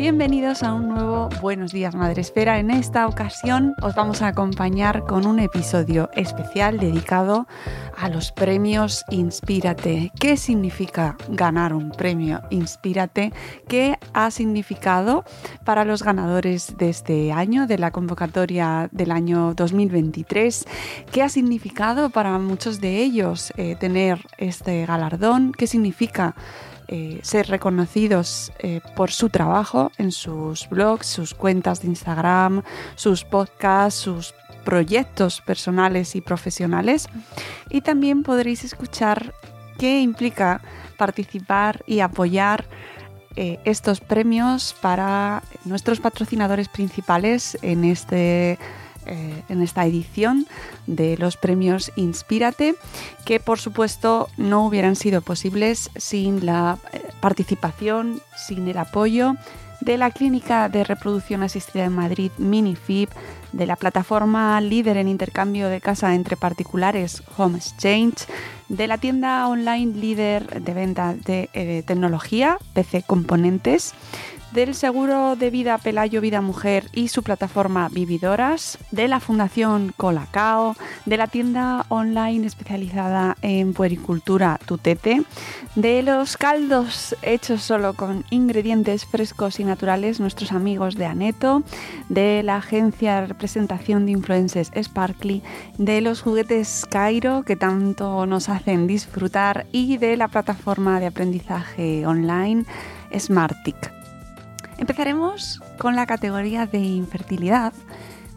Bienvenidos a un nuevo Buenos días Madre Esfera. En esta ocasión os vamos a acompañar con un episodio especial dedicado a los premios Inspírate. ¿Qué significa ganar un premio Inspírate? ¿Qué ha significado para los ganadores de este año, de la convocatoria del año 2023? ¿Qué ha significado para muchos de ellos eh, tener este galardón? ¿Qué significa? Eh, ser reconocidos eh, por su trabajo en sus blogs, sus cuentas de Instagram, sus podcasts, sus proyectos personales y profesionales. Y también podréis escuchar qué implica participar y apoyar eh, estos premios para nuestros patrocinadores principales en este eh, en esta edición de los premios Inspírate, que por supuesto no hubieran sido posibles sin la eh, participación, sin el apoyo de la Clínica de Reproducción Asistida en Madrid, MiniFib, de la plataforma líder en intercambio de casa entre particulares, Home Exchange, de la tienda online líder de venta de eh, tecnología, PC Componentes, del seguro de vida Pelayo Vida Mujer y su plataforma Vividoras, de la Fundación Colacao, de la tienda online especializada en puericultura Tutete, de los caldos hechos solo con ingredientes frescos y naturales, nuestros amigos de Aneto, de la agencia de representación de influencers Sparkly, de los juguetes Cairo que tanto nos hacen disfrutar y de la plataforma de aprendizaje online Smartic. Empezaremos con la categoría de infertilidad,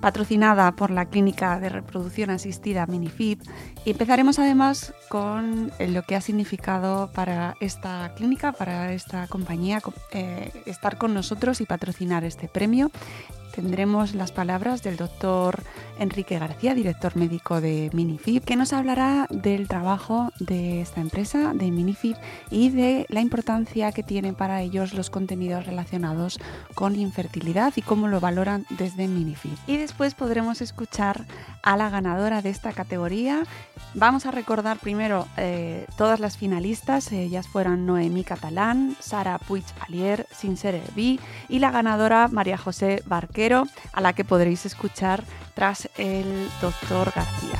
patrocinada por la Clínica de Reproducción Asistida Minifib. Y empezaremos además con lo que ha significado para esta clínica, para esta compañía, eh, estar con nosotros y patrocinar este premio tendremos las palabras del doctor Enrique García, director médico de Minifib, que nos hablará del trabajo de esta empresa, de Minifib, y de la importancia que tienen para ellos los contenidos relacionados con infertilidad y cómo lo valoran desde Minifib. Y después podremos escuchar a la ganadora de esta categoría. Vamos a recordar primero eh, todas las finalistas, ellas fueron Noemí Catalán, Sara Puig Alier, Sincere B y la ganadora María José A la que podréis escuchar tras el doctor García.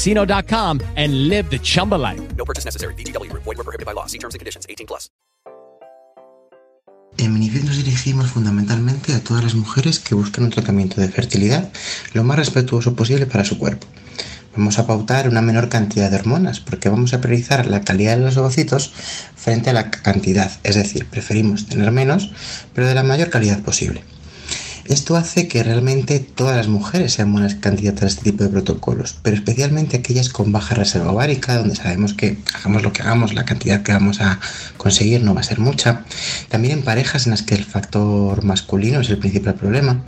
chumbacasino.com and live the Chumba life. No purchase necessary. VGW Group. Void were prohibited by law. See terms and conditions. 18 plus. En Minifit nos dirigimos fundamentalmente a todas las mujeres que buscan un tratamiento de fertilidad lo más respetuoso posible para su cuerpo. Vamos a pautar una menor cantidad de hormonas porque vamos a priorizar la calidad de los ovocitos frente a la cantidad, es decir, preferimos tener menos, pero de la mayor calidad posible. Esto hace que realmente todas las mujeres sean buenas candidatas a este tipo de protocolos, pero especialmente aquellas con baja reserva ovárica, donde sabemos que hagamos lo que hagamos, la cantidad que vamos a conseguir no va a ser mucha. También en parejas en las que el factor masculino es el principal problema.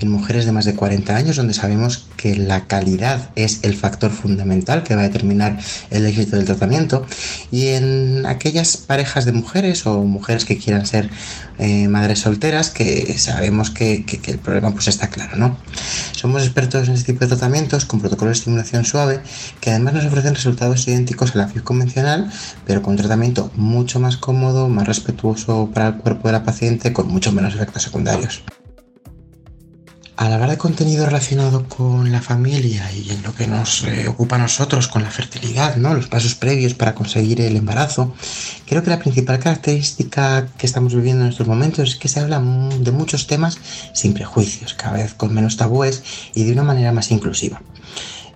En mujeres de más de 40 años, donde sabemos que la calidad es el factor fundamental que va a determinar el éxito del tratamiento. Y en aquellas parejas de mujeres o mujeres que quieran ser eh, madres solteras, que sabemos que, que el problema pues está claro, ¿no? Somos expertos en este tipo de tratamientos con protocolos de estimulación suave que además nos ofrecen resultados idénticos a la FIV convencional, pero con un tratamiento mucho más cómodo, más respetuoso para el cuerpo de la paciente, con mucho menos efectos secundarios. Al hablar de contenido relacionado con la familia y en lo que nos eh, ocupa a nosotros, con la fertilidad, ¿no? los pasos previos para conseguir el embarazo, creo que la principal característica que estamos viviendo en estos momentos es que se habla de muchos temas sin prejuicios, cada vez con menos tabúes y de una manera más inclusiva.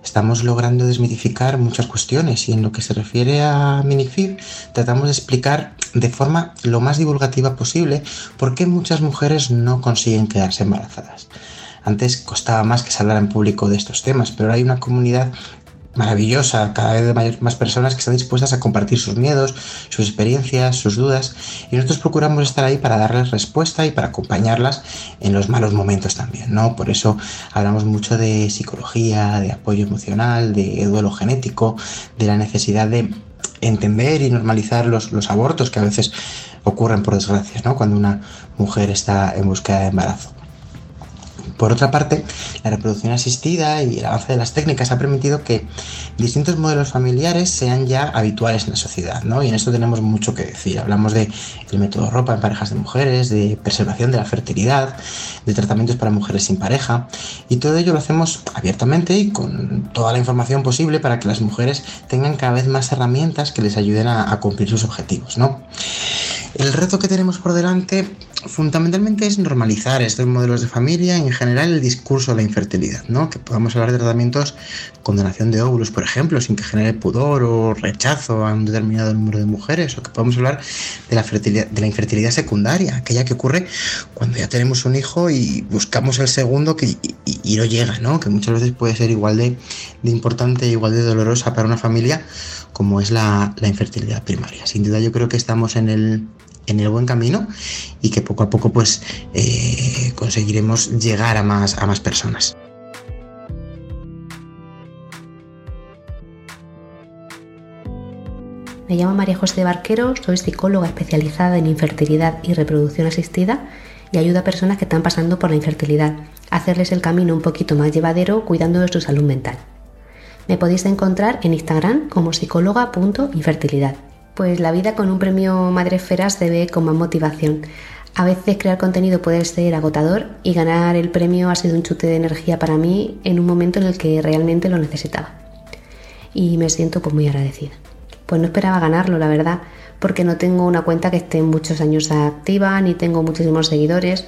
Estamos logrando desmitificar muchas cuestiones y en lo que se refiere a Minifib tratamos de explicar de forma lo más divulgativa posible por qué muchas mujeres no consiguen quedarse embarazadas. Antes costaba más que se hablara en público de estos temas, pero ahora hay una comunidad maravillosa, cada vez más personas que están dispuestas a compartir sus miedos, sus experiencias, sus dudas, y nosotros procuramos estar ahí para darles respuesta y para acompañarlas en los malos momentos también, ¿no? Por eso hablamos mucho de psicología, de apoyo emocional, de duelo genético, de la necesidad de entender y normalizar los, los abortos que a veces ocurren por desgracia, ¿no? Cuando una mujer está en búsqueda de embarazo. Por otra parte, la reproducción asistida y el avance de las técnicas ha permitido que distintos modelos familiares sean ya habituales en la sociedad, ¿no? Y en esto tenemos mucho que decir. Hablamos de el método ropa en parejas de mujeres, de preservación de la fertilidad, de tratamientos para mujeres sin pareja, y todo ello lo hacemos abiertamente y con toda la información posible para que las mujeres tengan cada vez más herramientas que les ayuden a, a cumplir sus objetivos, ¿no? El reto que tenemos por delante fundamentalmente es normalizar estos modelos de familia en general el discurso de la infertilidad, ¿no? Que podamos hablar de tratamientos con donación de óvulos, por ejemplo, sin que genere pudor o rechazo a un determinado número de mujeres, o que podamos hablar de la, infertilidad secundaria, aquella que ocurre cuando ya tenemos un hijo y buscamos el segundo que, y, no llega, ¿no? Que muchas veces puede ser igual de, de importante igual de dolorosa para una familia como es la infertilidad primaria. Sin duda yo creo que estamos en el en el buen camino y que poco a poco pues eh, conseguiremos llegar a más, a más personas. Me llamo María José Barquero, soy psicóloga especializada en infertilidad y reproducción asistida y ayudo a personas que están pasando por la infertilidad a hacerles el camino un poquito más llevadero cuidando de su salud mental. Me podéis encontrar en Instagram como psicóloga.infertilidad. Pues la vida con un premio Madre Esfera se ve con más motivación. A veces crear contenido puede ser agotador y ganar el premio ha sido un chute de energía para mí en un momento en el que realmente lo necesitaba. Y me siento pues muy agradecida. Pues no esperaba ganarlo, la verdad, porque no tengo una cuenta que esté muchos años activa, ni tengo muchísimos seguidores,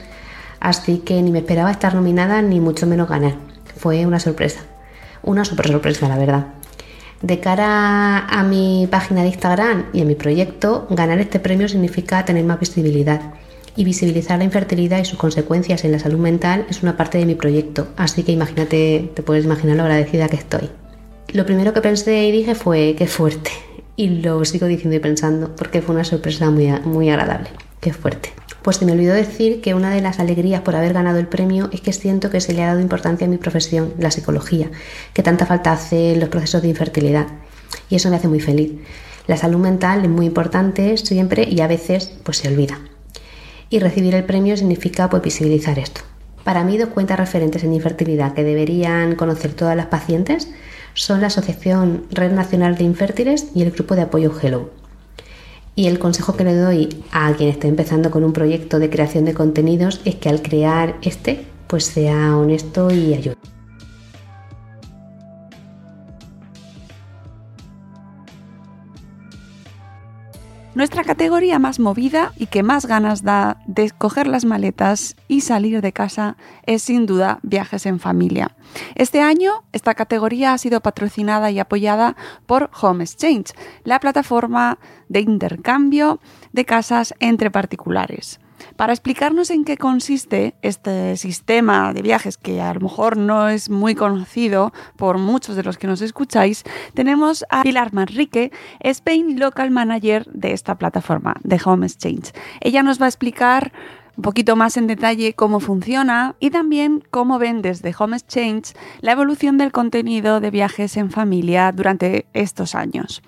así que ni me esperaba estar nominada ni mucho menos ganar. Fue una sorpresa. Una super sorpresa, la verdad. De cara a mi página de Instagram y a mi proyecto, ganar este premio significa tener más visibilidad. Y visibilizar la infertilidad y sus consecuencias en la salud mental es una parte de mi proyecto, así que imagínate, te puedes imaginar lo agradecida que estoy. Lo primero que pensé y dije fue qué fuerte, y lo sigo diciendo y pensando porque fue una sorpresa muy, muy agradable, qué fuerte. Pues se me olvidó decir que una de las alegrías por haber ganado el premio es que siento que se le ha dado importancia a mi profesión, la psicología, que tanta falta hace en los procesos de infertilidad. Y eso me hace muy feliz. La salud mental es muy importante siempre y a veces pues se olvida. Y recibir el premio significa pues visibilizar esto. Para mí dos cuentas referentes en infertilidad que deberían conocer todas las pacientes son la Asociación Red Nacional de Infértiles y el Grupo de Apoyo Hello. Y el consejo que le doy a quien esté empezando con un proyecto de creación de contenidos es que al crear este, pues sea honesto y ayude. Nuestra categoría más movida y que más ganas da de coger las maletas y salir de casa es sin duda viajes en familia. Este año esta categoría ha sido patrocinada y apoyada por Home Exchange, la plataforma de intercambio de casas entre particulares. Para explicarnos en qué consiste este sistema de viajes que a lo mejor no es muy conocido por muchos de los que nos escucháis, tenemos a Pilar Manrique, Spain Local Manager de esta plataforma de Home Exchange. Ella nos va a explicar un poquito más en detalle cómo funciona y también cómo ven desde Home Exchange la evolución del contenido de viajes en familia durante estos años.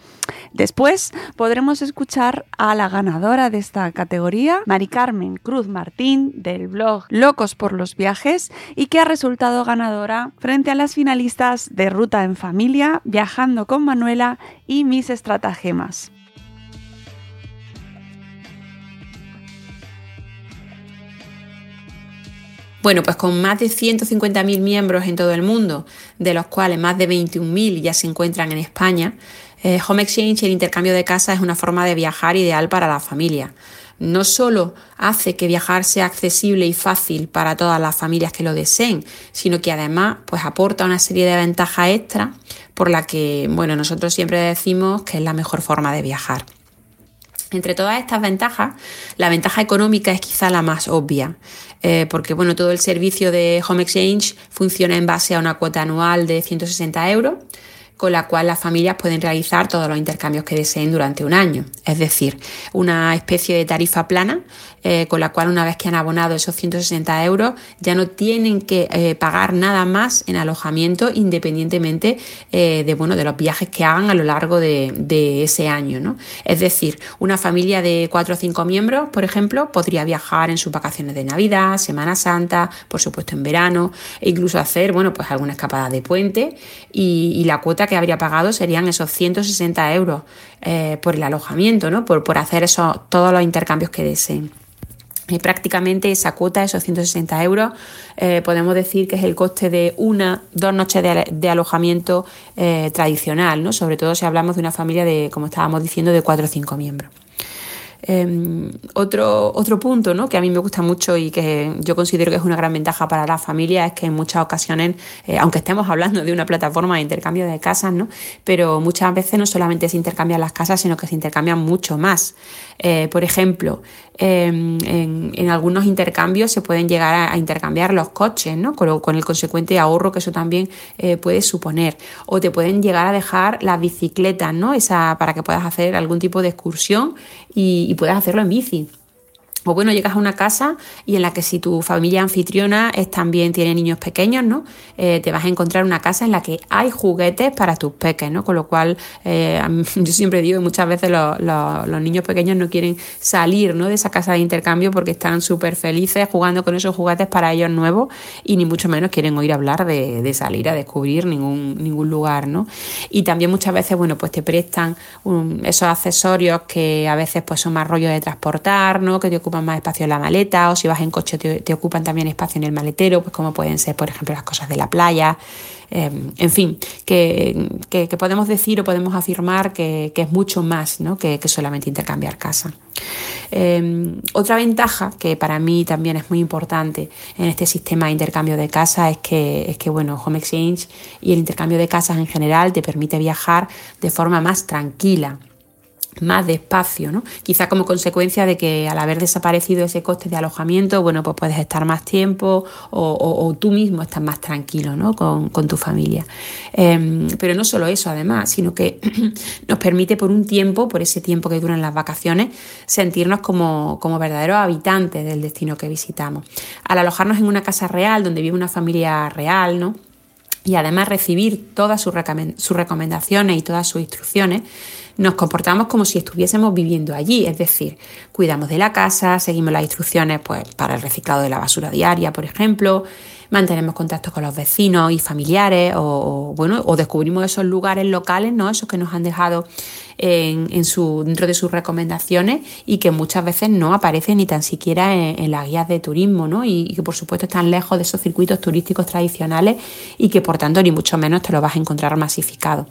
Después podremos escuchar a la ganadora de esta categoría, Mari Carmen Cruz Martín, del blog Locos por los Viajes, y que ha resultado ganadora frente a las finalistas de Ruta en Familia, Viajando con Manuela y Mis Estratagemas. Bueno, pues con más de 150.000 miembros en todo el mundo, de los cuales más de 21.000 ya se encuentran en España, eh, Home Exchange, el intercambio de casa, es una forma de viajar ideal para la familia. No solo hace que viajar sea accesible y fácil para todas las familias que lo deseen, sino que además pues, aporta una serie de ventajas extra por la que bueno, nosotros siempre decimos que es la mejor forma de viajar. Entre todas estas ventajas, la ventaja económica es quizá la más obvia, eh, porque bueno, todo el servicio de Home Exchange funciona en base a una cuota anual de 160 euros, con la cual las familias pueden realizar todos los intercambios que deseen durante un año. Es decir, una especie de tarifa plana eh, con la cual una vez que han abonado esos 160 euros ya no tienen que eh, pagar nada más en alojamiento independientemente eh, de, bueno, de los viajes que hagan a lo largo de, ese año. ¿no? Es decir, una familia de 4 o 5 miembros, por ejemplo, podría viajar en sus vacaciones de Navidad, Semana Santa, por supuesto en verano, e incluso hacer bueno, pues alguna escapada de puente y la cuota que habría pagado serían esos 160 euros por el alojamiento, ¿no? por, por hacer eso, todos los intercambios que deseen. Y prácticamente esa cuota, esos 160 euros, eh, podemos decir que es el coste de una, dos noches de, de alojamiento eh, tradicional, ¿no? sobre todo si hablamos de una familia de, como estábamos diciendo, de cuatro o cinco miembros. Eh, otro, otro punto ¿no? que a mí me gusta mucho y que yo considero que es una gran ventaja para la familia es que en muchas ocasiones, eh, aunque estemos hablando de una plataforma de intercambio de casas, ¿no? pero muchas veces no solamente se intercambian las casas, sino que se intercambian mucho más. Eh, por ejemplo, en, en, algunos intercambios se pueden llegar a, a intercambiar los coches, ¿no? con, con, el consecuente ahorro que eso también eh, puede suponer. O te pueden llegar a dejar las bicicletas, ¿no? Esa, para que puedas hacer algún tipo de excursión y, y puedas hacerlo en bici. O bueno, llegas a una casa y en la que si tu familia anfitriona también tiene niños pequeños, ¿no? Eh, te vas a encontrar una casa en la que hay juguetes para tus peques, ¿no? Con lo cual, eh, yo siempre digo muchas veces los, los, niños pequeños no quieren salir, ¿no? De esa casa de intercambio porque están súper felices jugando con esos juguetes para ellos nuevos y ni mucho menos quieren oír hablar de, de salir a descubrir ningún, ningún lugar, ¿no? Y también muchas veces, bueno, pues te prestan esos accesorios que a veces pues son más rollo de transportar, ¿no? Que te ocupan más espacio en la maleta o si vas en coche te, ocupan también espacio en el maletero, pues como pueden ser, por ejemplo, las cosas de la playa. Eh, en fin, que, que, podemos decir o podemos afirmar que, que es mucho más ¿no? que, solamente intercambiar casa. Eh, otra ventaja que para mí también es muy importante en este sistema de intercambio de casa es que, es que bueno, Home Exchange y el intercambio de casas en general te permite viajar de forma más tranquila más despacio, ¿no? Quizá como consecuencia de que al haber desaparecido ese coste de alojamiento, bueno, pues puedes estar más tiempo o, tú mismo estás más tranquilo, ¿no? Con, con tu familia. Eh, pero no solo eso, además, sino que nos permite por un tiempo, por ese tiempo que duran las vacaciones, sentirnos como, como verdaderos habitantes del destino que visitamos. Al alojarnos en una casa real, donde vive una familia real, ¿no? Y además recibir todas sus recomendaciones y todas sus instrucciones, nos comportamos como si estuviésemos viviendo allí, es decir, cuidamos de la casa, seguimos las instrucciones pues, para el reciclado de la basura diaria, por ejemplo, mantenemos contacto con los vecinos y familiares o, bueno, o descubrimos esos lugares locales, ¿no? esos que nos han dejado en, su, dentro de sus recomendaciones y que muchas veces no aparecen ni tan siquiera en, las guías de turismo ¿no? y, que por supuesto están lejos de esos circuitos turísticos tradicionales y que por tanto ni mucho menos te lo vas a encontrar masificado.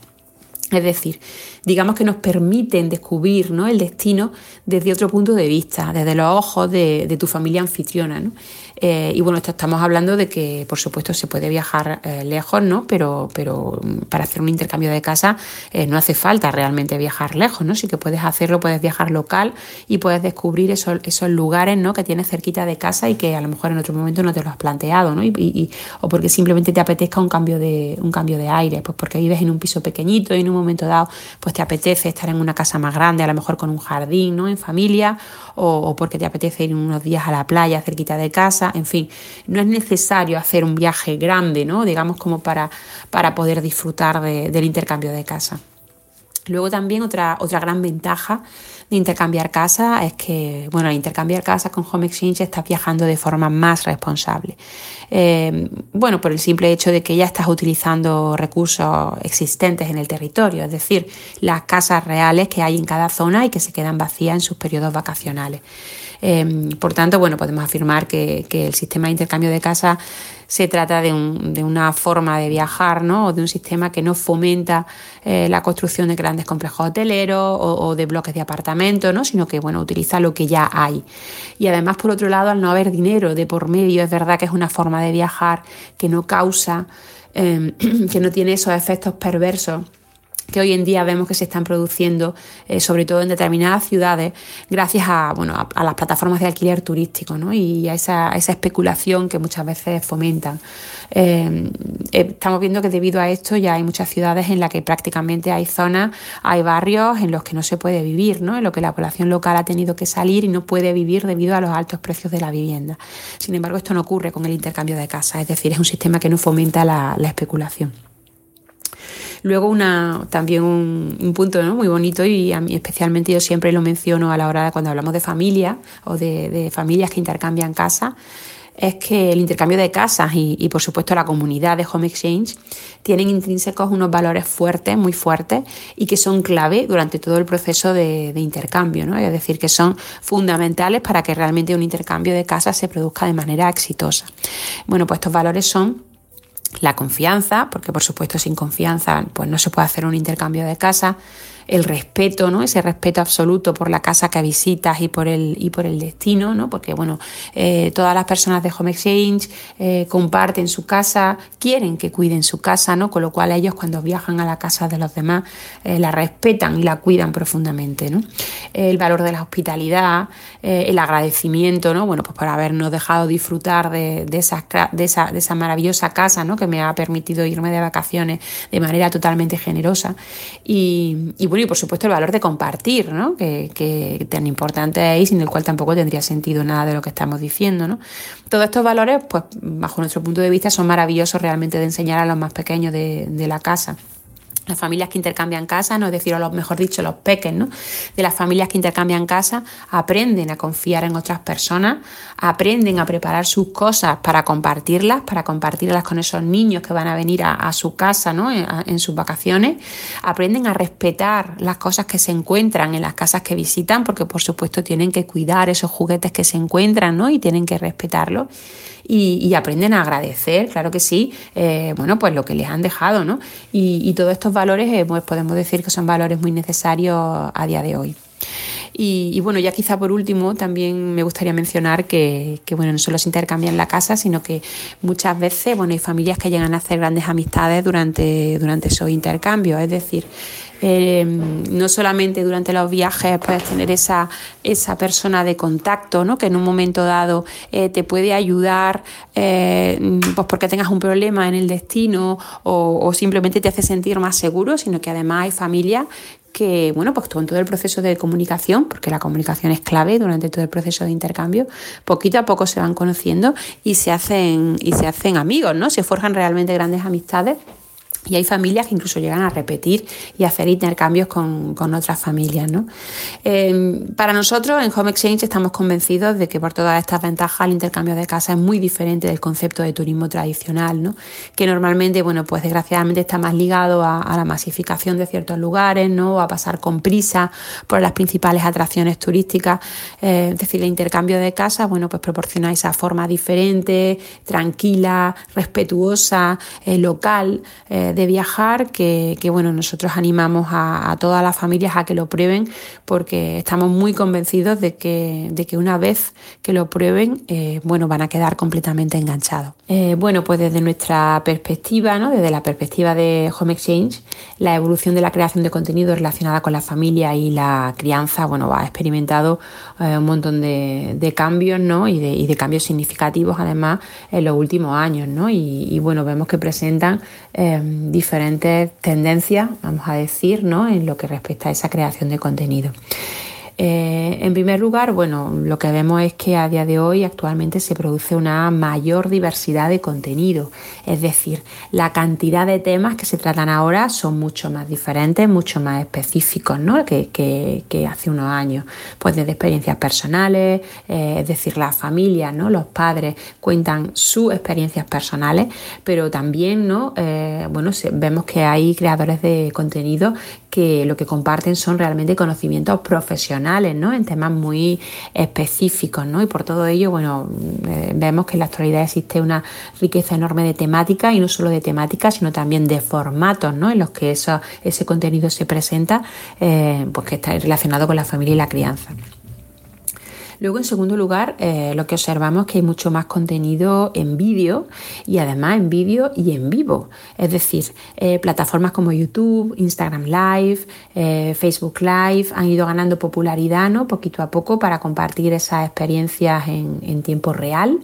Es decir, digamos que nos permiten descubrir ¿no? el destino desde otro punto de vista, desde los ojos de, tu familia anfitriona. ¿no? Eh, y bueno, estamos hablando de que, por supuesto, se puede viajar eh, lejos, ¿no? Pero, pero para hacer un intercambio de casa eh, no hace falta realmente viajar lejos, ¿no? Sí que puedes hacerlo, puedes viajar local y puedes descubrir esos, esos lugares, ¿no? Que tienes cerquita de casa y que a lo mejor en otro momento no te lo has planteado, ¿no? Y, o porque simplemente te apetezca un cambio de un cambio de aire, pues porque vives en un piso pequeñito y en un momento dado, pues te apetece estar en una casa más grande, a lo mejor con un jardín, ¿no? En familia, o porque te apetece ir unos días a la playa cerquita de casa en fin, no es necesario hacer un viaje grande, ¿no? Digamos como para, para poder disfrutar del intercambio de casa. Luego también otra, otra gran ventaja de intercambiar casa es que, bueno, al intercambiar casa con Home Exchange estás viajando de forma más responsable. Eh, bueno, por el simple hecho de que ya estás utilizando recursos existentes en el territorio, es decir, las casas reales que hay en cada zona y que se quedan vacías en sus periodos vacacionales. Em, por tanto, bueno, podemos afirmar que, el sistema de intercambio de casa se trata de, una forma de viajar, ¿no? O de un sistema que no fomenta eh, la construcción de grandes complejos hoteleros o, de bloques de apartamentos, ¿no? Sino que, bueno, utiliza lo que ya hay. Y además, por otro lado, al no haber dinero de por medio, es verdad que es una forma de viajar que no causa, em, que no tiene esos efectos perversos que hoy en día vemos que se están produciendo, eh, sobre todo en determinadas ciudades, gracias a, bueno, a, las plataformas de alquiler turístico ¿no? y a esa, especulación que muchas veces fomentan. Eh, eh, estamos viendo que debido a esto ya hay muchas ciudades en las que prácticamente hay zonas, hay barrios en los que no se puede vivir, ¿no? en los que la población local ha tenido que salir y no puede vivir debido a los altos precios de la vivienda. Sin embargo, esto no ocurre con el intercambio de casas, es decir, es un sistema que no fomenta la especulación. Luego una, también un, punto muy bonito y a mí especialmente yo siempre lo menciono a la hora de cuando hablamos de familia o de, familias que intercambian casa es que el intercambio de casas y, por supuesto la comunidad de Home Exchange tienen intrínsecos unos valores fuertes, muy fuertes y que son clave durante todo el proceso de, intercambio, ¿no? es decir, que son fundamentales para que realmente un intercambio de casas se produzca de manera exitosa. Bueno, pues estos valores son la confianza, porque por supuesto sin confianza pues no se puede hacer un intercambio de casa, el respeto, ¿no? Ese respeto absoluto por la casa que visitas y por el, y por el destino, ¿no? Porque, bueno, eh, todas las personas de Home Exchange eh, comparten su casa, quieren que cuiden su casa, ¿no? Con lo cual ellos cuando viajan a la casa de los demás eh, la respetan y la cuidan profundamente, ¿no? El valor de la hospitalidad, el agradecimiento, ¿no? Bueno, pues por habernos dejado disfrutar de, de, esa, de, esa, de esa maravillosa casa, ¿no? Que me ha permitido irme de vacaciones de manera totalmente generosa y, y y por supuesto el valor de compartir, ¿no? que, tan importante es y sin el cual tampoco tendría sentido nada de lo que estamos diciendo. ¿no? Todos estos valores, pues bajo nuestro punto de vista, son maravillosos realmente de enseñar a los más pequeños de la casa las familias que intercambian casa, no es decir, o los, mejor dicho, los peques, ¿no? De las familias que intercambian casa, aprenden a confiar en otras personas, aprenden a preparar sus cosas para compartirlas, para compartirlas con esos niños que van a venir a, su casa, ¿no? En, sus vacaciones, aprenden a respetar las cosas que se encuentran en las casas que visitan, porque por supuesto tienen que cuidar esos juguetes que se encuentran, ¿no? Y tienen que respetarlos y, aprenden a agradecer, claro que sí, eh, bueno, pues lo que les han dejado, ¿no? Y, todos estos valores, eh, pues podemos decir que son valores muy necesarios a día de hoy. Y, bueno, ya quizá por último también me gustaría mencionar que, que, bueno, no solo se intercambian la casa, sino que muchas veces bueno, hay familias que llegan a hacer grandes amistades durante, durante esos intercambios. Es decir, eh, no solamente durante los viajes puedes tener esa, esa persona de contacto, ¿no? que en un momento dado eh, te puede ayudar eh, pues porque tengas un problema en el destino o, simplemente te hace sentir más seguro, sino que además hay familias que, bueno, pues con todo el proceso de comunicación, porque la comunicación es clave durante todo el proceso de intercambio, poquito a poco se van conociendo y se hacen, y se hacen amigos, ¿no? Se forjan realmente grandes amistades y hay familias que incluso llegan a repetir y hacer intercambios con, otras familias. ¿no? Em, para nosotros en Home Exchange estamos convencidos de que por todas estas ventajas el intercambio de casa es muy diferente del concepto de turismo tradicional, ¿no? que normalmente, bueno, pues desgraciadamente está más ligado a, la masificación de ciertos lugares, ¿no? a pasar con prisa por las principales atracciones turísticas. Eh, es decir, el intercambio de casa, bueno, pues proporciona esa forma diferente, tranquila, respetuosa, eh, local. Eh, de viajar que, bueno, nosotros animamos a, todas las familias a que lo prueben porque estamos muy convencidos de que, de que una vez que lo prueben, eh, bueno, van a quedar completamente enganchados. Eh, bueno, pues desde nuestra perspectiva, ¿no? desde la perspectiva de Home Exchange, la evolución de la creación de contenido relacionada con la familia y la crianza, bueno, ha experimentado un montón de, cambios, ¿no? Y de, y de cambios significativos además en los últimos años, ¿no? Y, bueno, vemos que presentan eh, diferentes tendencias, vamos a decir, ¿no? En lo que respecta a esa creación de contenido. Eh, en primer lugar, bueno, lo que vemos es que a día de hoy actualmente se produce una mayor diversidad de contenido, es decir, la cantidad de temas que se tratan ahora son mucho más diferentes, mucho más específicos ¿no? que, hace unos años, pues desde experiencias personales, eh, es decir, las familias, ¿no? los padres cuentan sus experiencias personales, pero también ¿no? Eh, bueno, vemos que hay creadores de contenido que lo que comparten son realmente conocimientos profesionales, ¿no? En temas muy específicos, ¿no? Y por todo ello, bueno, eh, vemos que en la actualidad existe una riqueza enorme de temáticas y no solo de temáticas, sino también de formatos, ¿no? En los que eso, ese contenido se presenta, eh, pues que está relacionado con la familia y la crianza. Luego, en segundo lugar, eh, lo que observamos es que hay mucho más contenido en vídeo y además en vídeo y en vivo. Es decir, eh, plataformas como YouTube, Instagram Live, eh, Facebook Live han ido ganando popularidad ¿no? poquito a poco para compartir esas experiencias en, en tiempo real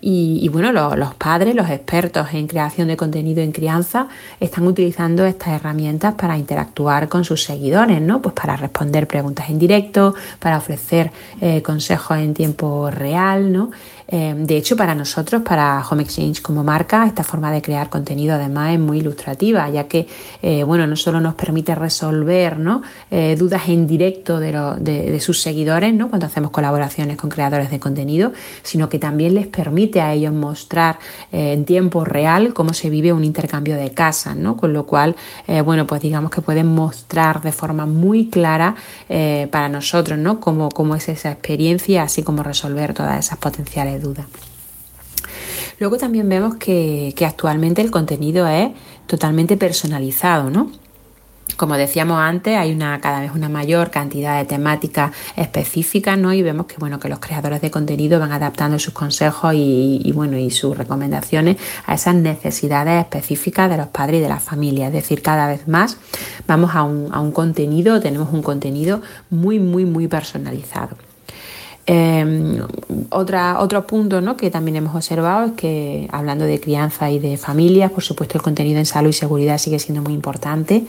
y, bueno, los padres, los expertos en creación de contenido en crianza, están utilizando estas herramientas para interactuar con sus seguidores, ¿no? Pues para responder preguntas en directo, para ofrecer eh, consejos en tiempo real, ¿no? Eh, de hecho, para nosotros, para Home Exchange como marca, esta forma de crear contenido además es muy ilustrativa, ya que eh, bueno, no solo nos permite resolver eh, dudas en directo de, sus seguidores cuando hacemos colaboraciones con creadores de contenido, sino que también les permite a ellos mostrar en tiempo real cómo se vive un intercambio de casas, con lo cual, bueno, pues digamos que pueden mostrar de forma muy clara para nosotros ¿no? cómo, cómo es esa experiencia, así como resolver todas esas potenciales duda. Luego también vemos que, actualmente el contenido es totalmente personalizado, ¿no? Como decíamos antes, hay una cada vez una mayor cantidad de temáticas específicas, ¿no? Y vemos que bueno que los creadores de contenido van adaptando sus consejos y, bueno y sus recomendaciones a esas necesidades específicas de los padres y de la familia. Es decir, cada vez más vamos a un, a un contenido, tenemos un contenido muy, muy, muy personalizado. Eh, otra, otro punto ¿no? que también hemos observado es que hablando de crianza y de familias, por supuesto el contenido en salud y seguridad sigue siendo muy importante.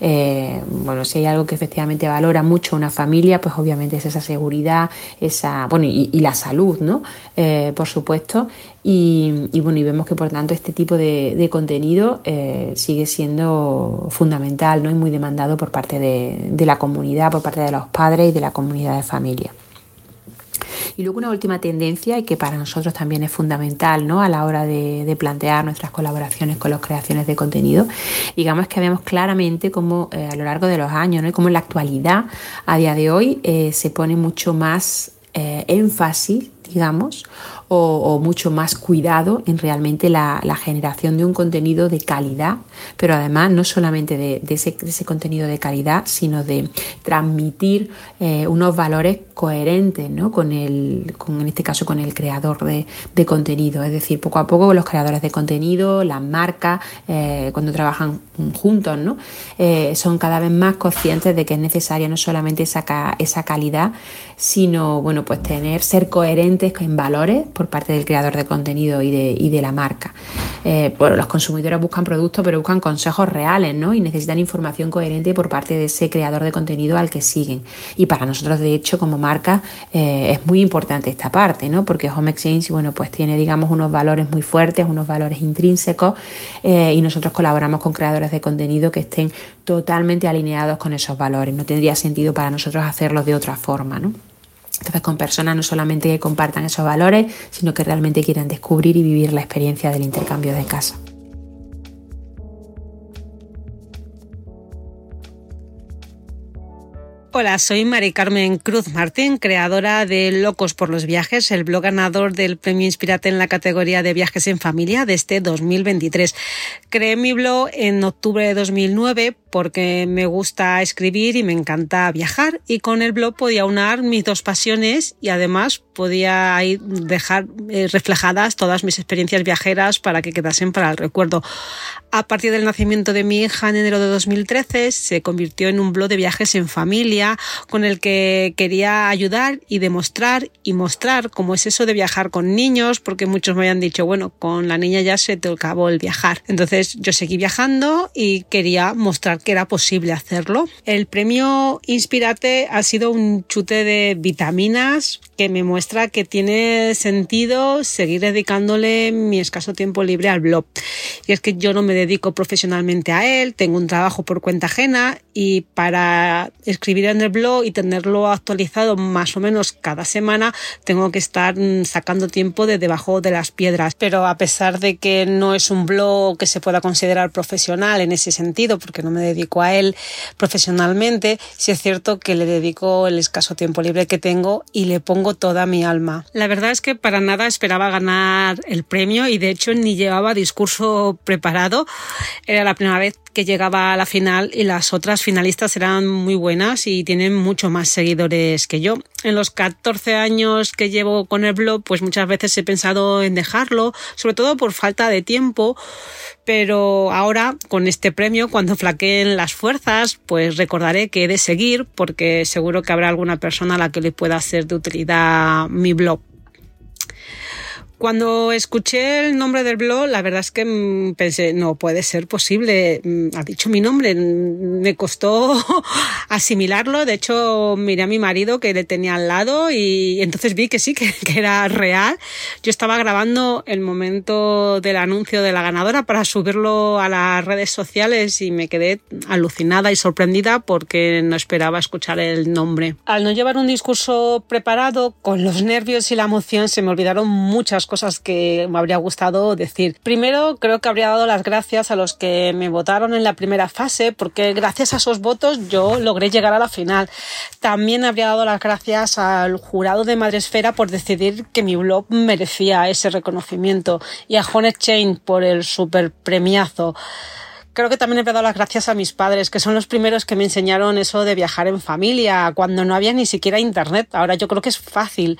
Eh, bueno, si hay algo que efectivamente valora mucho una familia, pues obviamente es esa seguridad, esa, bueno, y, la salud, ¿no? Eh, por supuesto. Y, bueno, y vemos que por tanto este tipo de, contenido eh, sigue siendo fundamental ¿no? y muy demandado por parte de, de la comunidad, por parte de los padres y de la comunidad de familia. Y luego una última tendencia y que para nosotros también es fundamental ¿no? a la hora de, plantear nuestras colaboraciones con las creaciones de contenido, digamos que vemos claramente cómo eh, a lo largo de los años ¿no? y cómo en la actualidad, a día de hoy, eh, se pone mucho más eh, énfasis digamos, o, mucho más cuidado en realmente la, generación de un contenido de calidad, pero además no solamente de, ese, contenido de calidad, sino de transmitir eh, unos valores coherentes ¿no? con, el, con, en este caso, con el creador de, contenido. Es decir, poco a poco los creadores de contenido, las marcas, eh, cuando trabajan juntos, ¿no? Eh, son cada vez más conscientes de que es necesaria no solamente esa, esa calidad, sino bueno, pues tener, ser coherentes en valores por parte del creador de contenido y de, y de la marca. Eh, bueno, los consumidores buscan productos, pero buscan consejos reales, ¿no? Y necesitan información coherente por parte de ese creador de contenido al que siguen. Y para nosotros, de hecho, como marca, eh, es muy importante esta parte, ¿no? Porque Home Exchange, bueno, pues tiene, digamos, unos valores muy fuertes, unos valores intrínsecos, eh, y nosotros colaboramos con creadores de contenido que estén totalmente alineados con esos valores. No tendría sentido para nosotros hacerlo de otra forma, ¿no? Entonces, con personas no solamente que compartan esos valores, sino que realmente quieran descubrir y vivir la experiencia del intercambio de casa. Hola, soy Mari Carmen Cruz Martín, creadora de Locos por los Viajes, el blog ganador del premio Inspirate en la categoría de viajes en familia de este 2023. Creé mi blog en octubre de 2009 porque me gusta escribir y me encanta viajar y con el blog podía unar mis dos pasiones y además podía dejar eh, reflejadas todas mis experiencias viajeras para que quedasen para el recuerdo. A partir del nacimiento de mi hija en enero de 2013 se convirtió en un blog de viajes en familia con el que quería ayudar y demostrar y mostrar cómo es eso de viajar con niños porque muchos me habían dicho bueno con la niña ya se te acabó el viajar. Entonces yo seguí viajando y quería mostrar que era posible hacerlo. El premio Inspirate ha sido un chute de vitaminas que me muestra que tiene sentido seguir dedicándole mi escaso tiempo libre al blog. Y es que yo no me dedico profesionalmente a él, tengo un trabajo por cuenta ajena y para escribir en el blog y tenerlo actualizado más o menos cada semana tengo que estar mm, sacando tiempo de debajo de las piedras. Pero a pesar de que no es un blog que se pueda considerar profesional en ese sentido, porque no me dedico a él profesionalmente, sí es cierto que le dedico el escaso tiempo libre que tengo y le pongo toda mi alma. La verdad es que para nada esperaba ganar el premio y de hecho ni llevaba discurso preparado. Era la primera vez que llegaba a la final y las otras finalistas eran muy buenas y tienen mucho más seguidores que yo. En los 14 años que llevo con el blog, pues muchas veces he pensado en dejarlo, sobre todo por falta de tiempo, pero ahora con este premio, cuando flaqueen las fuerzas, pues recordaré que he de seguir porque seguro que habrá alguna persona a la que le pueda ser de utilidad mi blog. Cuando escuché el nombre del blog, la verdad es que mm, pensé, no puede ser posible. Mm, ha dicho mi nombre. Mm, me costó asimilarlo. De hecho, miré a mi marido que le tenía al lado y entonces vi que sí, que, era real. Yo estaba grabando el momento del anuncio de la ganadora para subirlo a las redes sociales y me quedé alucinada y sorprendida porque no esperaba escuchar el nombre. Al no llevar un discurso preparado, con los nervios y la emoción se me olvidaron muchas cosas cosas que me habría gustado decir. Primero, creo que habría dado las gracias a los que me votaron en la primera fase, porque gracias a esos votos yo logré llegar a la final. También habría dado las gracias al jurado de Madresfera por decidir que mi blog merecía ese reconocimiento y a Jonet Chain por el super premiazo creo que también he dado las gracias a mis padres, que son los primeros que me enseñaron eso de viajar en familia, cuando no había ni siquiera internet. Ahora yo creo que es fácil.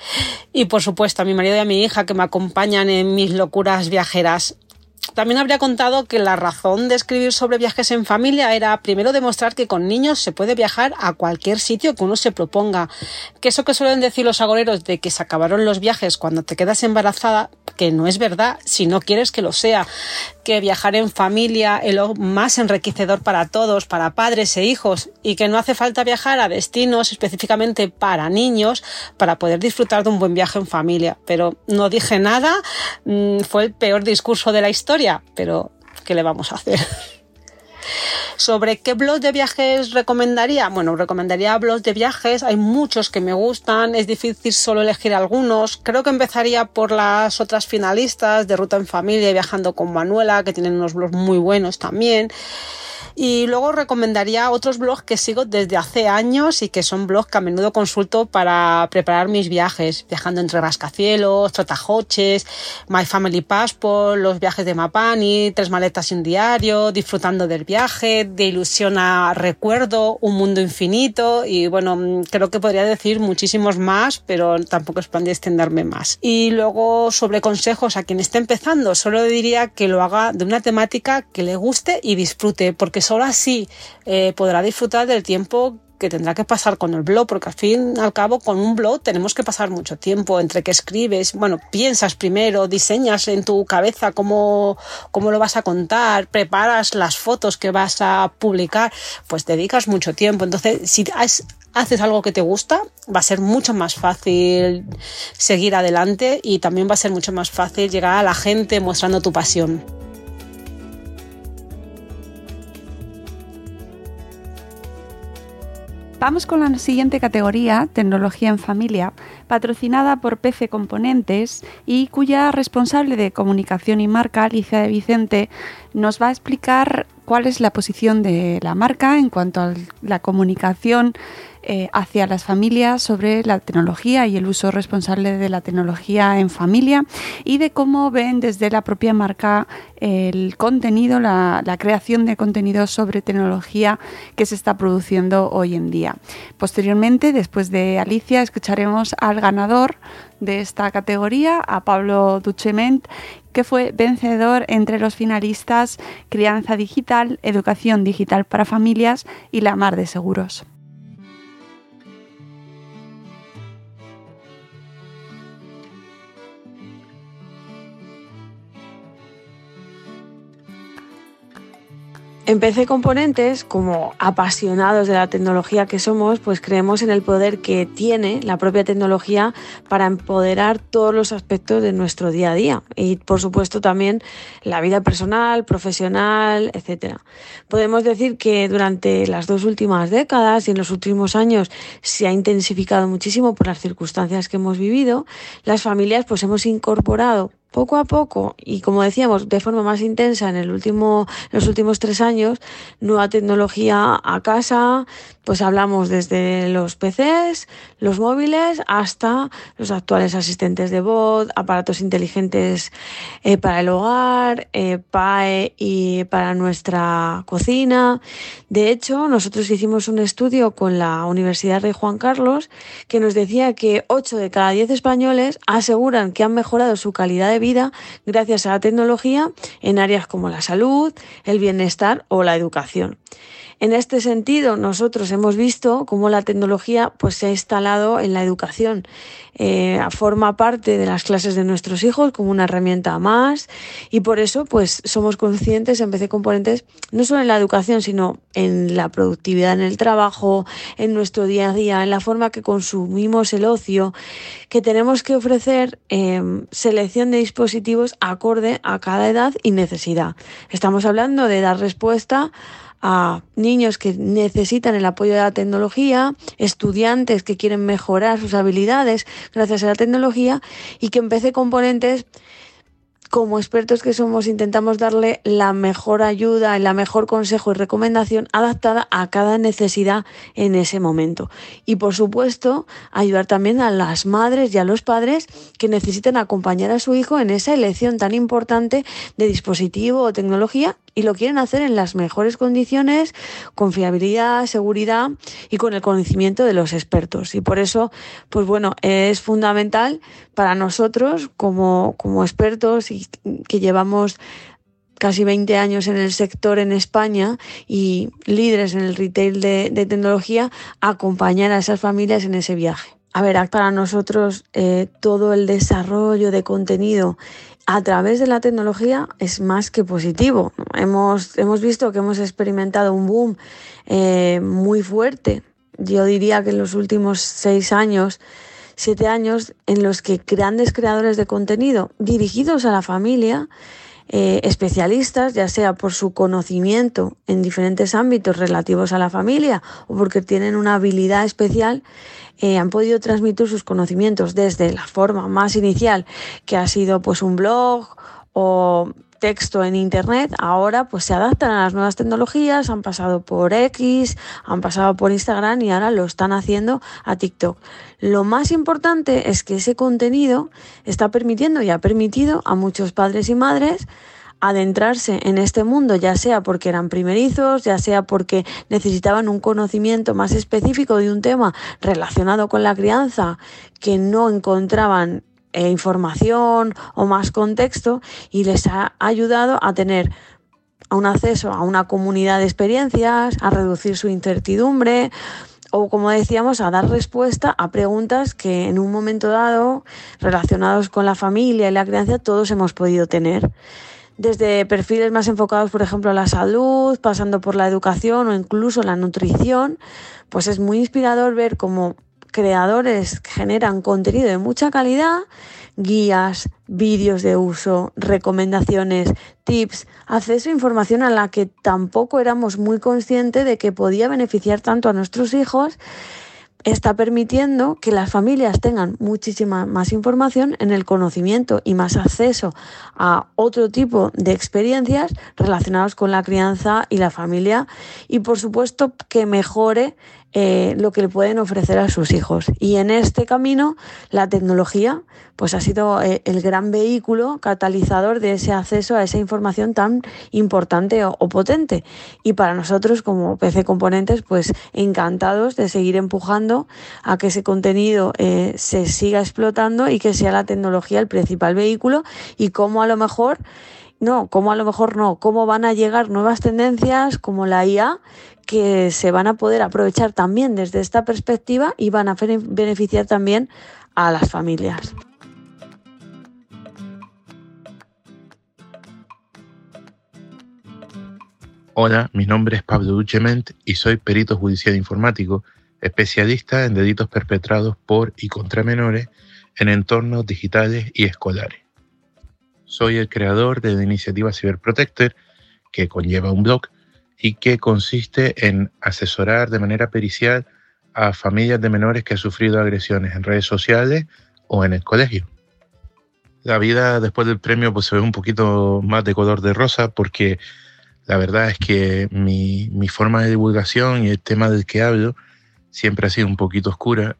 Y por supuesto a mi marido y a mi hija que me acompañan en mis locuras viajeras. También habría contado que la razón de escribir sobre viajes en familia era primero demostrar que con niños se puede viajar a cualquier sitio que uno se proponga. Que eso que suelen decir los agoreros de que se acabaron los viajes cuando te quedas embarazada, que no es verdad si no quieres que lo sea. Que viajar en familia es lo más enriquecedor para todos, para padres e hijos, y que no hace falta viajar a destinos específicamente para niños para poder disfrutar de un buen viaje en familia. Pero no dije nada, mm, fue el peor discurso de la historia pero ¿qué le vamos a hacer? ¿Sobre qué blog de viajes recomendaría? Bueno, recomendaría blogs de viajes. Hay muchos que me gustan. Es difícil solo elegir algunos. Creo que empezaría por las otras finalistas de Ruta en Familia y Viajando con Manuela, que tienen unos blogs muy buenos también. Y luego recomendaría otros blogs que sigo desde hace años y que son blogs que a menudo consulto para preparar mis viajes, viajando entre rascacielos, trotajoches, My Family Passport, los viajes de Mapani, tres maletas y un diario, disfrutando del viaje, de ilusión a recuerdo, un mundo infinito y bueno, creo que podría decir muchísimos más, pero tampoco es plan de extenderme más. Y luego sobre consejos a quien esté empezando, solo diría que lo haga de una temática que le guste y disfrute, porque solo así eh, podrá disfrutar del tiempo que tendrá que pasar con el blog, porque al fin y al cabo con un blog tenemos que pasar mucho tiempo entre que escribes, bueno, piensas primero, diseñas en tu cabeza cómo, cómo lo vas a contar, preparas las fotos que vas a publicar, pues dedicas mucho tiempo. Entonces, si haces algo que te gusta, va a ser mucho más fácil seguir adelante y también va a ser mucho más fácil llegar a la gente mostrando tu pasión. Vamos con la siguiente categoría, tecnología en familia, patrocinada por PC Componentes y cuya responsable de comunicación y marca, Alicia de Vicente, nos va a explicar cuál es la posición de la marca en cuanto a la comunicación eh, hacia las familias sobre la tecnología y el uso responsable de la tecnología en familia y de cómo ven desde la propia marca el contenido, la, la creación de contenido sobre tecnología que se está produciendo hoy en día. Posteriormente, después de Alicia, escucharemos al ganador de esta categoría, a Pablo Duchement, que fue vencedor entre los finalistas Crianza Digital, Educación Digital para Familias y La Mar de Seguros. En PC Componentes, como apasionados de la tecnología que somos, pues creemos en el poder que tiene la propia tecnología para empoderar todos los aspectos de nuestro día a día y, por supuesto, también la vida personal, profesional, etcétera. Podemos decir que durante las dos últimas décadas y en los últimos años se ha intensificado muchísimo por las circunstancias que hemos vivido. Las familias, pues, hemos incorporado poco a poco y como decíamos de forma más intensa en el último los últimos tres años nueva tecnología a casa pues hablamos desde los PCs los móviles hasta los actuales asistentes de voz aparatos inteligentes eh, para el hogar eh, PAE y para nuestra cocina de hecho nosotros hicimos un estudio con la Universidad Rey Juan Carlos que nos decía que 8 de cada 10 españoles aseguran que han mejorado su calidad de vida vida gracias a la tecnología en áreas como la salud, el bienestar o la educación. En este sentido, nosotros hemos visto cómo la tecnología pues, se ha instalado en la educación. Eh, forma parte de las clases de nuestros hijos como una herramienta más y por eso pues, somos conscientes en PC Componentes no solo en la educación, sino en la productividad en el trabajo, en nuestro día a día, en la forma que consumimos el ocio, que tenemos que ofrecer eh, selección de dispositivos acorde a cada edad y necesidad. Estamos hablando de dar respuesta a niños que necesitan el apoyo de la tecnología, estudiantes que quieren mejorar sus habilidades gracias a la tecnología y que en PC Componentes como expertos que somos, intentamos darle la mejor ayuda, el mejor consejo y recomendación adaptada a cada necesidad en ese momento. Y por supuesto, ayudar también a las madres y a los padres que necesiten acompañar a su hijo en esa elección tan importante de dispositivo o tecnología y lo quieren hacer en las mejores condiciones, con fiabilidad, seguridad y con el conocimiento de los expertos. Y por eso, pues bueno, es fundamental para nosotros como, como expertos y que llevamos casi 20 años en el sector en España y líderes en el retail de, tecnología, acompañar a esas familias en ese viaje. A ver, para nosotros eh, todo el desarrollo de contenido a través de la tecnología es más que positivo. Hemos, hemos visto que hemos experimentado un boom eh, muy fuerte. Yo diría que en los últimos seis años, siete años, en los que grandes creadores de contenido dirigidos a la familia, eh, especialistas, ya sea por su conocimiento en diferentes ámbitos relativos a la familia o porque tienen una habilidad especial, eh, han podido transmitir sus conocimientos desde la forma más inicial, que ha sido pues un blog o texto en internet, ahora pues se adaptan a las nuevas tecnologías, han pasado por X, han pasado por Instagram y ahora lo están haciendo a TikTok. Lo más importante es que ese contenido está permitiendo y ha permitido a muchos padres y madres adentrarse en este mundo, ya sea porque eran primerizos, ya sea porque necesitaban un conocimiento más específico de un tema relacionado con la crianza que no encontraban eh, información o más contexto y les ha ayudado a tener un acceso a una comunidad de experiencias, a reducir su incertidumbre o como decíamos, a dar respuesta a preguntas que en un momento dado, relacionados con la familia y la crianza, todos hemos podido tener. Desde perfiles más enfocados, por ejemplo, a la salud, pasando por la educación o incluso la nutrición, pues es muy inspirador ver cómo creadores generan contenido de mucha calidad, guías, vídeos de uso, recomendaciones, tips, acceso a información a la que tampoco éramos muy conscientes de que podía beneficiar tanto a nuestros hijos está permitiendo que las familias tengan muchísima más información en el conocimiento y más acceso a otro tipo de experiencias relacionadas con la crianza y la familia y por supuesto que mejore eh, lo que le pueden ofrecer a sus hijos. Y en este camino, la tecnología pues ha sido eh, el gran vehículo catalizador de ese acceso a esa información tan importante o, potente. Y para nosotros como PC Componentes, pues encantados de seguir empujando a que ese contenido eh, se siga explotando y que sea la tecnología el principal vehículo y cómo a lo mejor no, cómo a lo mejor no, cómo van a llegar nuevas tendencias como la IA que se van a poder aprovechar también desde esta perspectiva y van a beneficiar también a las familias. Hola, mi nombre es Pablo Duchement y soy perito judicial informático, especialista en delitos perpetrados por y contra menores en entornos digitales y escolares. Soy el creador de la iniciativa Cyberprotector, que conlleva un blog y que consiste en asesorar de manera pericial a familias de menores que han sufrido agresiones en redes sociales o en el colegio. La vida después del premio pues se ve un poquito más de color de rosa porque la verdad es que mi, forma de divulgación y el tema del que hablo siempre ha sido un poquito oscura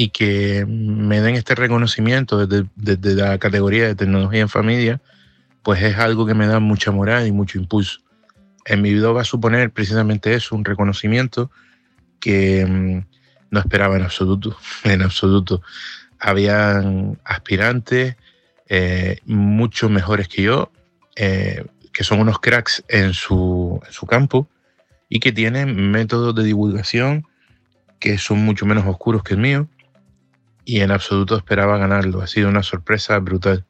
y que me den este reconocimiento desde, desde, la categoría de tecnología en familia, pues es algo que me da mucha moral y mucho impulso. En mi video va a suponer precisamente eso, un reconocimiento que mm, no esperaba en absoluto, en absoluto. Habían aspirantes eh, mucho mejores que yo, eh, que son unos cracks en su, campo y que tienen métodos de divulgación que son mucho menos oscuros que el mío y en absoluto esperaba ganarlo. Ha sido una sorpresa brutal.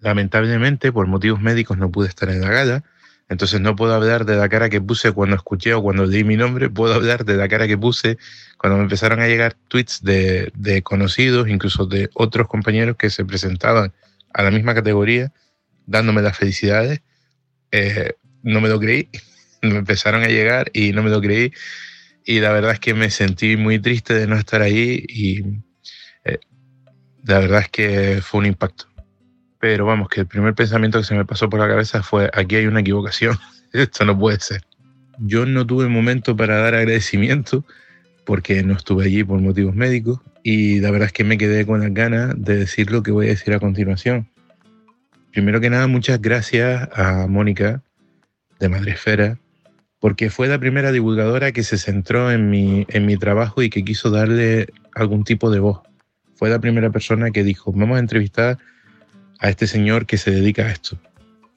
Lamentablemente, por motivos médicos no pude estar en la gala, entonces no puedo hablar de la cara que puse cuando escuché o cuando di mi nombre, puedo hablar de la cara que puse cuando me empezaron a llegar tweets de, de conocidos, incluso de otros compañeros que se presentaban a la misma categoría, dándome las felicidades eh, no me lo creí. Me empezaron a llegar y no me lo creí. Y la verdad es que me sentí muy triste de no estar ahí y la verdad es que fue un impacto. Pero vamos, que el primer pensamiento que se me pasó por la cabeza fue, aquí hay una equivocación, esto no puede ser. Yo no tuve momento para dar agradecimiento porque no estuve allí por motivos médicos y la verdad es que me quedé con las ganas de decir lo que voy a decir a continuación. Primero que nada, muchas gracias a Mónica de Madresfera, porque fue la primera divulgadora que se centró en mi, en mi trabajo y que quiso darle algún tipo de voz. Fue la primera persona que dijo, vamos a entrevistar a este señor que se dedica a esto.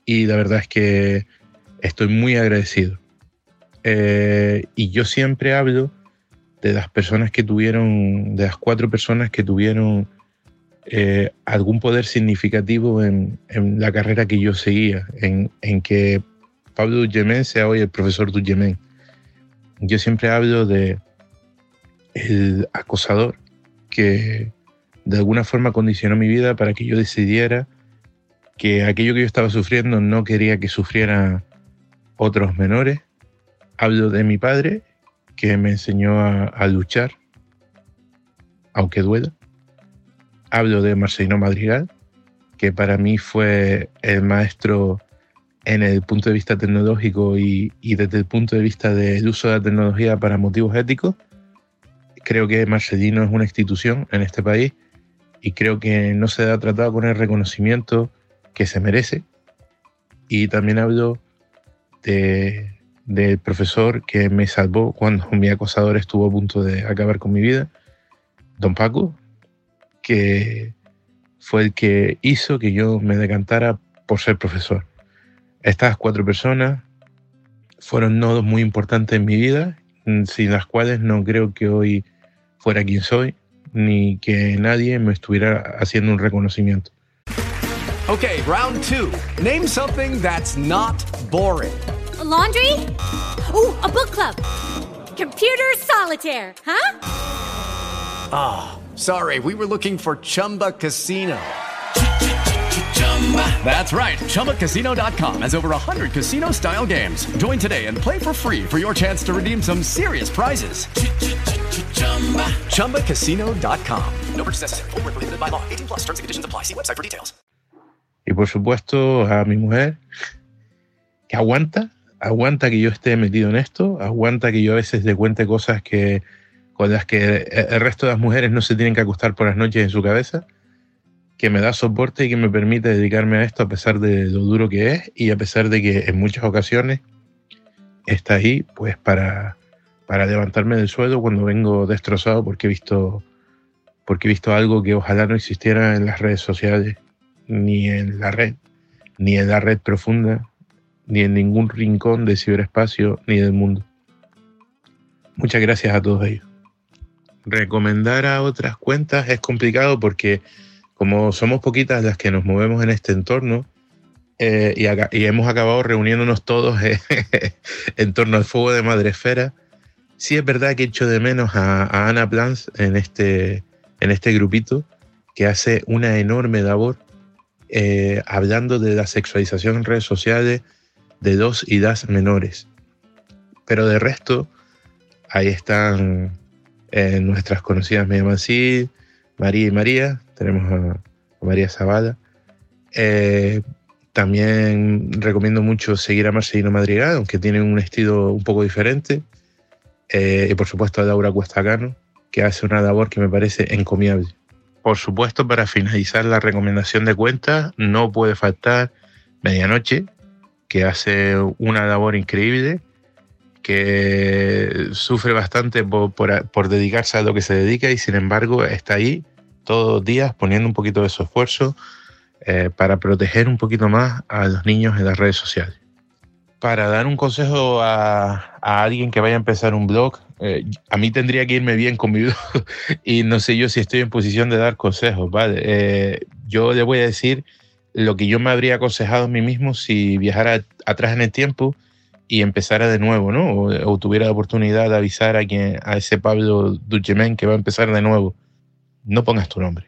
Y la verdad es que estoy muy agradecido. Eh, y yo siempre hablo de las personas que tuvieron, de las cuatro personas que tuvieron eh, algún poder significativo en, la carrera que yo seguía, en, que Pablo Duyemen sea hoy el profesor Duyemen. Yo siempre hablo de el acosador que de alguna forma condicionó mi vida para que yo decidiera que aquello que yo estaba sufriendo no quería que sufriera otros menores. Hablo de mi padre, que me enseñó a luchar, aunque duela hablo de Marcelino Madrigal, que para mí fue el maestro en el punto de vista tecnológico y, desde el punto de vista del uso de la tecnología para motivos éticos. Creo que Marcelino es una institución en este país y creo que no se ha tratado con el reconocimiento que se merece. Y también hablo del profesor que me salvó cuando mi acosador estuvo a punto de acabar con mi vida, don Paco, que fue el que hizo que yo me decantara por ser profesor. Estas cuatro personas fueron nodos muy importantes en mi vida, sin las cuales no creo que hoy fuera quien soy, ni que nadie me estuviera haciendo un reconocimiento. Okay, round two. Name something that's not boring. laundry? Oh, a book club. Computer solitaire, huh? Ah. Sorry, we were looking for Chumba Casino. That's right. ChumbaCasino.com has over 100 casino style games. Join today and play for free for your chance to redeem some serious prizes. ChumbaCasino.com. No purchase necessary. Full prohibited by law. 18 plus terms and conditions apply. See website for details. Y por supuesto a mi mujer, que aguanta aguanta que yo esté metido en esto, aguanta que yo a veces le cuente cosas que con las que el resto de las mujeres no se tienen que acostar por las noches en su cabeza, que me da soporte y que me permite dedicarme a esto a pesar de lo duro que es y a pesar de que en muchas ocasiones está ahí pues para, para levantarme del suelo cuando vengo destrozado porque he visto porque he visto algo que ojalá no existiera en las redes sociales ni en la red ni en la red profunda ni en ningún rincón del ciberespacio ni del mundo. Muchas gracias a todos ellos. Recomendar a otras cuentas es complicado porque como somos poquitas las que nos movemos en este entorno eh, y, hemos acabado reuniéndonos todos en torno al fuego de Madresfera, sí es verdad que echo de menos a, Ana Plans en este, en este grupito que hace una enorme labor eh, hablando de la sexualización en redes sociales, de dos y das menores. Pero de resto, ahí están eh, nuestras conocidas, me llaman María y María, tenemos a, María Zavala. Eh, también recomiendo mucho seguir a Marcelino Madrigal, aunque tiene un estilo un poco diferente. Eh, y por supuesto a Laura Cuestacano, que hace una labor que me parece encomiable. Por supuesto, para finalizar la recomendación de cuentas, no puede faltar Medianoche, que hace una labor increíble, que sufre bastante por, dedicarse a lo que se dedica y sin embargo está ahí todos los días poniendo un poquito de su esfuerzo eh, para proteger un poquito más a los niños en las redes sociales. Para dar un consejo a, alguien que vaya a empezar un blog, eh, a mí tendría que irme bien con y no sé yo si estoy en posición de dar consejos, ¿vale? Eh, yo le voy a decir lo que yo me habría aconsejado a mí mismo si viajara atrás en el tiempo y empezara de nuevo, ¿no? O, tuviera la oportunidad de avisar a, quien, a ese Pablo Duchemen que va a empezar de nuevo. No pongas tu nombre.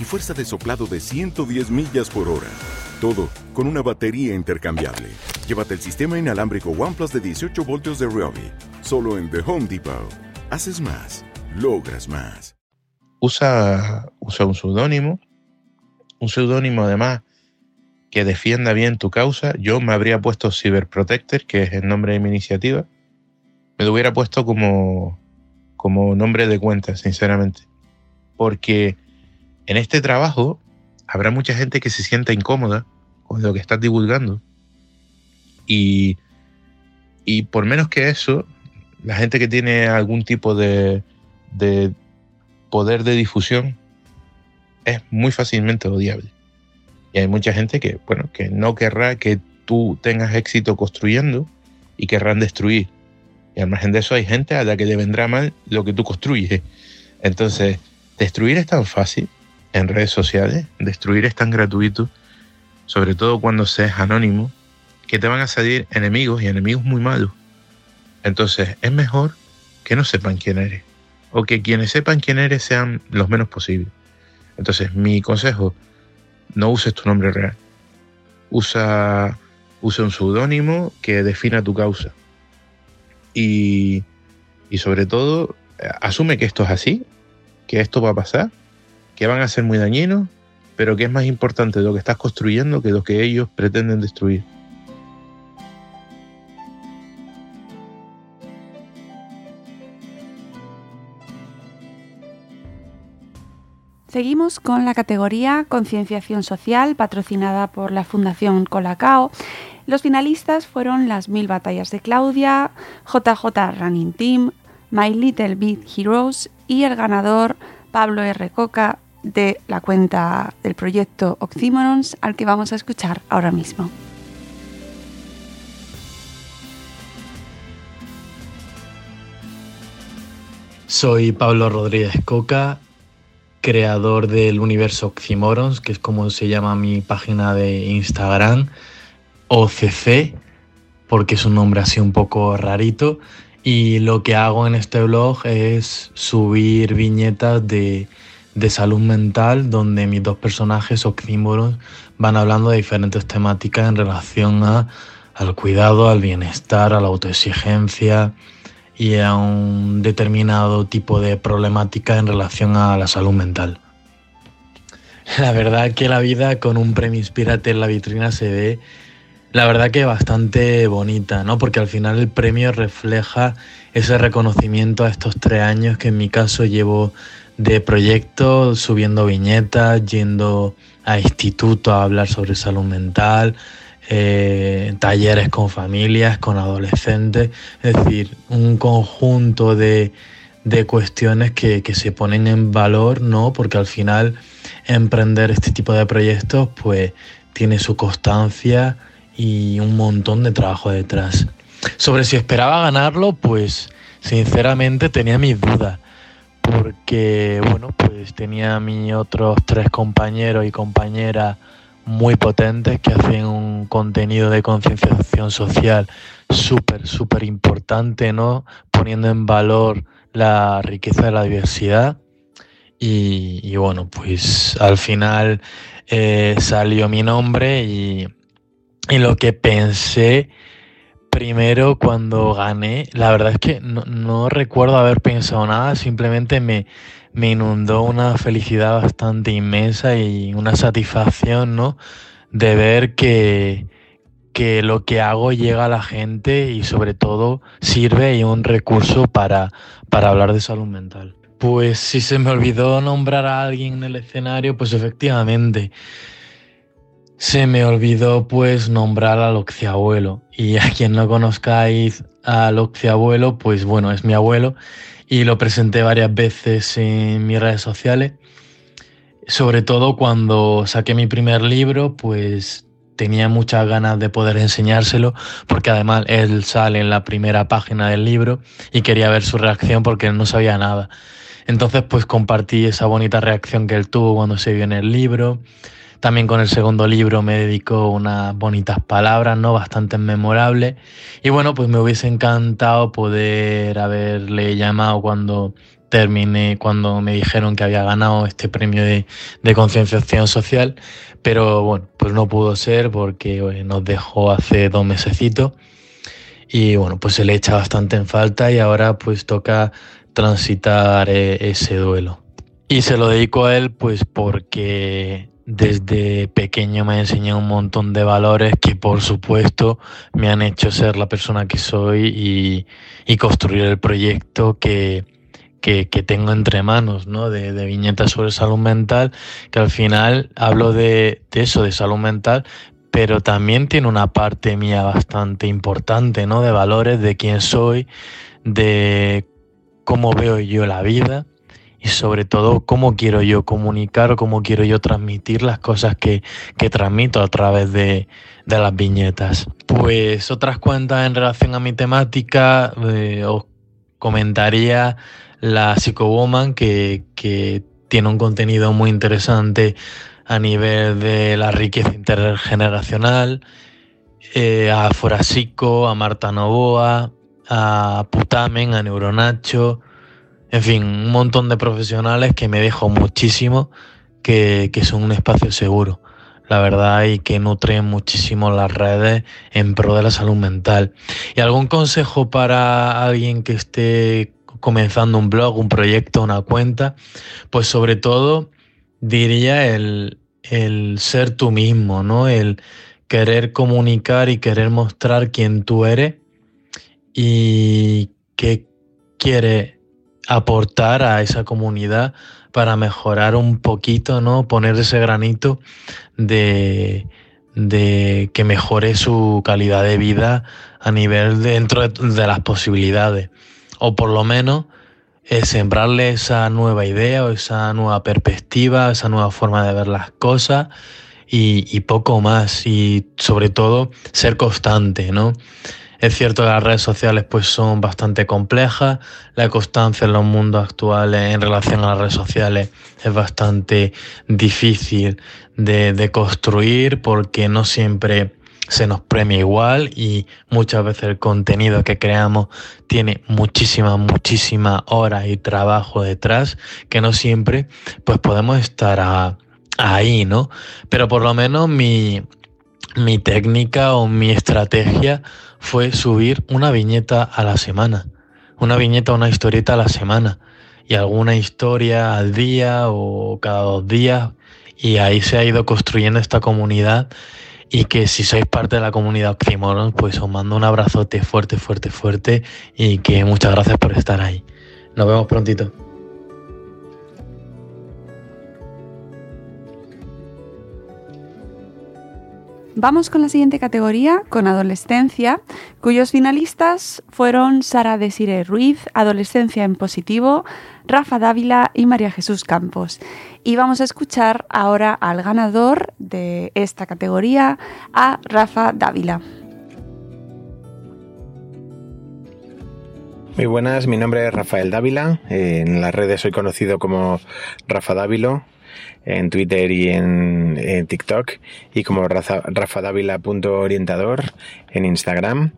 Y fuerza de soplado de 110 millas por hora. Todo con una batería intercambiable. Llévate el sistema inalámbrico OnePlus de 18 voltios de Ryobi. Solo en The Home Depot. Haces más, logras más. Usa, usa un seudónimo. Un seudónimo además que defienda bien tu causa. Yo me habría puesto Cyberprotector, que es el nombre de mi iniciativa. Me lo hubiera puesto como, como nombre de cuenta, sinceramente. Porque en este trabajo habrá mucha gente que se sienta incómoda con lo que estás divulgando. Y, y por menos que eso, la gente que tiene algún tipo de, de poder de difusión es muy fácilmente odiable. Y hay mucha gente que, bueno, que no querrá que tú tengas éxito construyendo y querrán destruir. Y al margen de eso hay gente a la que le vendrá mal lo que tú construyes. Entonces, destruir es tan fácil en redes sociales. Destruir es tan gratuito, sobre todo cuando seas anónimo, que te van a salir enemigos y enemigos muy malos. Entonces es mejor que no sepan quién eres o que quienes sepan quién eres sean los menos posibles. Entonces mi consejo, no uses tu nombre real. Usa, usa un seudónimo que defina tu causa. Y, y sobre todo, asume que esto es así, que esto va a pasar que van a ser muy dañinos, pero que es más importante lo que estás construyendo que lo que ellos pretenden destruir. Seguimos con la categoría Concienciación Social, patrocinada por la Fundación Colacao. Los finalistas fueron Las Mil Batallas de Claudia, JJ Running Team, My Little Big Heroes y el ganador Pablo R. Coca de la cuenta del proyecto Oxymorons al que vamos a escuchar ahora mismo. Soy Pablo Rodríguez Coca, creador del universo Oxymorons, que es como se llama mi página de Instagram, OCC, porque es un nombre así un poco rarito. Y lo que hago en este blog es subir viñetas de, de salud mental, donde mis dos personajes oxímoros van hablando de diferentes temáticas en relación a, al cuidado, al bienestar, a la autoexigencia y a un determinado tipo de problemática en relación a la salud mental. La verdad que la vida con un premio Inspírate en la vitrina se ve la verdad que bastante bonita, ¿no? Porque al final el premio refleja ese reconocimiento a estos tres años que en mi caso llevo de proyecto, subiendo viñetas, yendo a institutos a hablar sobre salud mental, eh, talleres con familias, con adolescentes, es decir, un conjunto de, de cuestiones que, que, se ponen en valor, ¿no? Porque al final emprender este tipo de proyectos pues tiene su constancia, y un montón de trabajo detrás. Sobre si esperaba ganarlo, pues sinceramente tenía mis dudas, porque bueno, pues tenía a mis otros tres compañeros y compañeras muy potentes que hacían un contenido de concienciación social súper, súper importante, ¿no? Poniendo en valor la riqueza de la diversidad. Y, bueno, pues al final eh, salió mi nombre y, y lo que pensé primero cuando gané, la verdad es que no, recuerdo haber pensado nada, simplemente me, me, inundó una felicidad bastante inmensa y una satisfacción, ¿no? De ver que, que lo que hago llega a la gente y sobre todo sirve y un recurso para, para hablar de salud mental. Pues si se me olvidó nombrar a alguien en el escenario, pues efectivamente se me olvidó pues nombrar al Occiabuelo. Y a quien no conozcáis al Occiabuelo, pues bueno, es mi abuelo y lo presenté varias veces en mis redes sociales. Sobre todo cuando saqué mi primer libro, pues tenía muchas ganas de poder enseñárselo, porque además él sale en la primera página del libro y quería ver su reacción porque él no sabía nada. Entonces pues compartí esa bonita reacción que él tuvo cuando se vio en el libro también con el segundo libro me dedicó unas bonitas palabras, ¿no? Bastante memorables. Y bueno, pues me hubiese encantado poder haberle llamado cuando terminé, cuando me dijeron que había ganado este premio de, de concienciación social. Pero bueno, pues no pudo ser porque nos dejó hace dos mesecitos. Y bueno, pues se le echa bastante en falta y ahora pues toca transitar eh, ese duelo. Y se lo dedico a él pues porque desde pequeño me ha enseñado un montón de valores que por supuesto me han hecho ser la persona que soy y, construir el proyecto que, que, tengo entre manos, ¿no? De, viñetas sobre salud mental, que al final hablo de, de, eso, de salud mental, pero también tiene una parte mía bastante importante, ¿no? De valores, de quién soy, de cómo veo yo la vida y sobre todo cómo quiero yo comunicar o cómo quiero yo transmitir las cosas que, transmito a través de, las viñetas. Pues otras cuentas en relación a mi temática, eh, os comentaría la Psychowoman que, que tiene un contenido muy interesante a nivel de la riqueza intergeneracional, eh, a Forasico, a Marta Novoa, a Putamen, a Neuronacho, en fin, un montón de profesionales que me dejo muchísimo, que, son un espacio seguro, la verdad, y que nutren muchísimo las redes en pro de la salud mental. ¿Y algún consejo para alguien que esté comenzando un blog, un proyecto, una cuenta? Pues sobre todo diría el, el ser tú mismo, ¿no? El querer comunicar y querer mostrar quién tú eres y qué quieres aportar a esa comunidad para mejorar un poquito, ¿no? Poner ese granito de, de que mejore su calidad de vida a nivel dentro de, las posibilidades. O por lo menos eh, sembrarle esa nueva idea o esa nueva perspectiva, esa nueva forma de ver las cosas y, y poco más. Y sobre todo ser constante, ¿no? Es cierto que las redes sociales pues son bastante complejas, la constancia en los mundos actuales en relación a las redes sociales es bastante difícil de, de construir porque no siempre se nos premia igual y muchas veces el contenido que creamos tiene muchísimas, muchísimas horas y trabajo detrás que no siempre pues podemos estar ahí, ¿no? Pero por lo menos mi, mi técnica o mi estrategia fue subir una viñeta a la semana. Una viñeta, una historieta a la semana. Y alguna historia al día o cada dos días. Y ahí se ha ido construyendo esta comunidad. Y que si sois parte de la comunidad Oxymoron, pues os mando un abrazote fuerte, fuerte, fuerte. Y que muchas gracias por estar ahí. Nos vemos prontito. Vamos con la siguiente categoría, con adolescencia, cuyos finalistas fueron Sara Desire Ruiz, Adolescencia en Positivo, Rafa Dávila y María Jesús Campos. Y vamos a escuchar ahora al ganador de esta categoría, a Rafa Dávila. Muy buenas, mi nombre es Rafael Dávila. eh, En las redes soy conocido como Rafa Dávilo, en Twitter y en, TikTok, y como Raza- rafadávila.orientador en Instagram.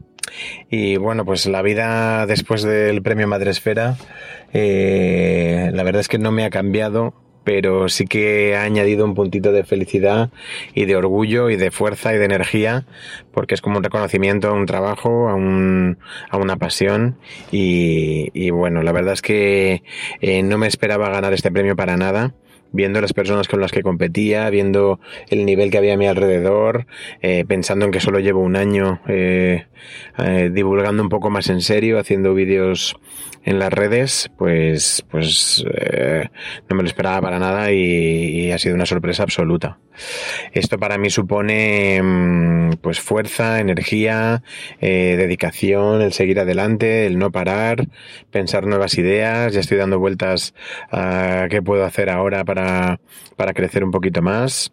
Y bueno, pues la vida después del premio Madresfera, eh, la verdad es que no me ha cambiado, pero sí que ha añadido un puntito de felicidad y de orgullo y de fuerza y de energía, porque es como un reconocimiento a un trabajo, a, un, a una pasión. Y, y bueno, la verdad es que eh, no me esperaba ganar este premio para nada viendo las personas con las que competía, viendo el nivel que había a mi alrededor, eh, pensando en que solo llevo un año eh, eh, divulgando un poco más en serio, haciendo vídeos en las redes, pues, pues eh, no me lo esperaba para nada y, ha sido una sorpresa absoluta. Esto para mí supone mm, pues fuerza, energía, eh, dedicación, el seguir adelante, el no parar, pensar nuevas ideas. Ya estoy dando vueltas a qué puedo hacer ahora para, para crecer un poquito más.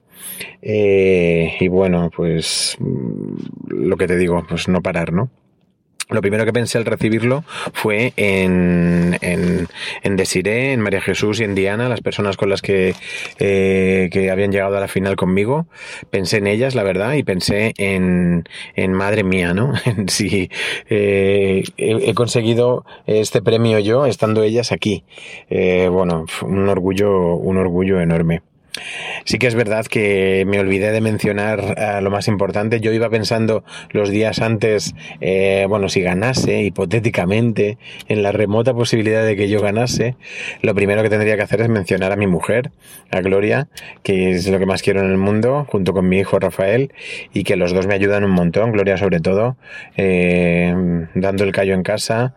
Eh, y bueno, pues mm, lo que te digo, pues no parar, ¿no? Lo primero que pensé al recibirlo fue en, en, en Desiré, en María Jesús y en Diana, las personas con las que, eh, que habían llegado a la final conmigo. Pensé en ellas, la verdad, y pensé en, en madre mía, ¿no? En si eh, he, he conseguido este premio yo estando ellas aquí. Eh, bueno, un orgullo, un orgullo enorme. Sí que es verdad que me olvidé de mencionar eh, lo más importante. Yo iba pensando los días antes, eh, bueno, si ganase, hipotéticamente, en la remota posibilidad de que yo ganase, lo primero que tendría que hacer es mencionar a mi mujer, a Gloria, que es lo que más quiero en el mundo, junto con mi hijo Rafael, y que los dos me ayudan un montón, Gloria sobre todo, eh, dando el callo en casa,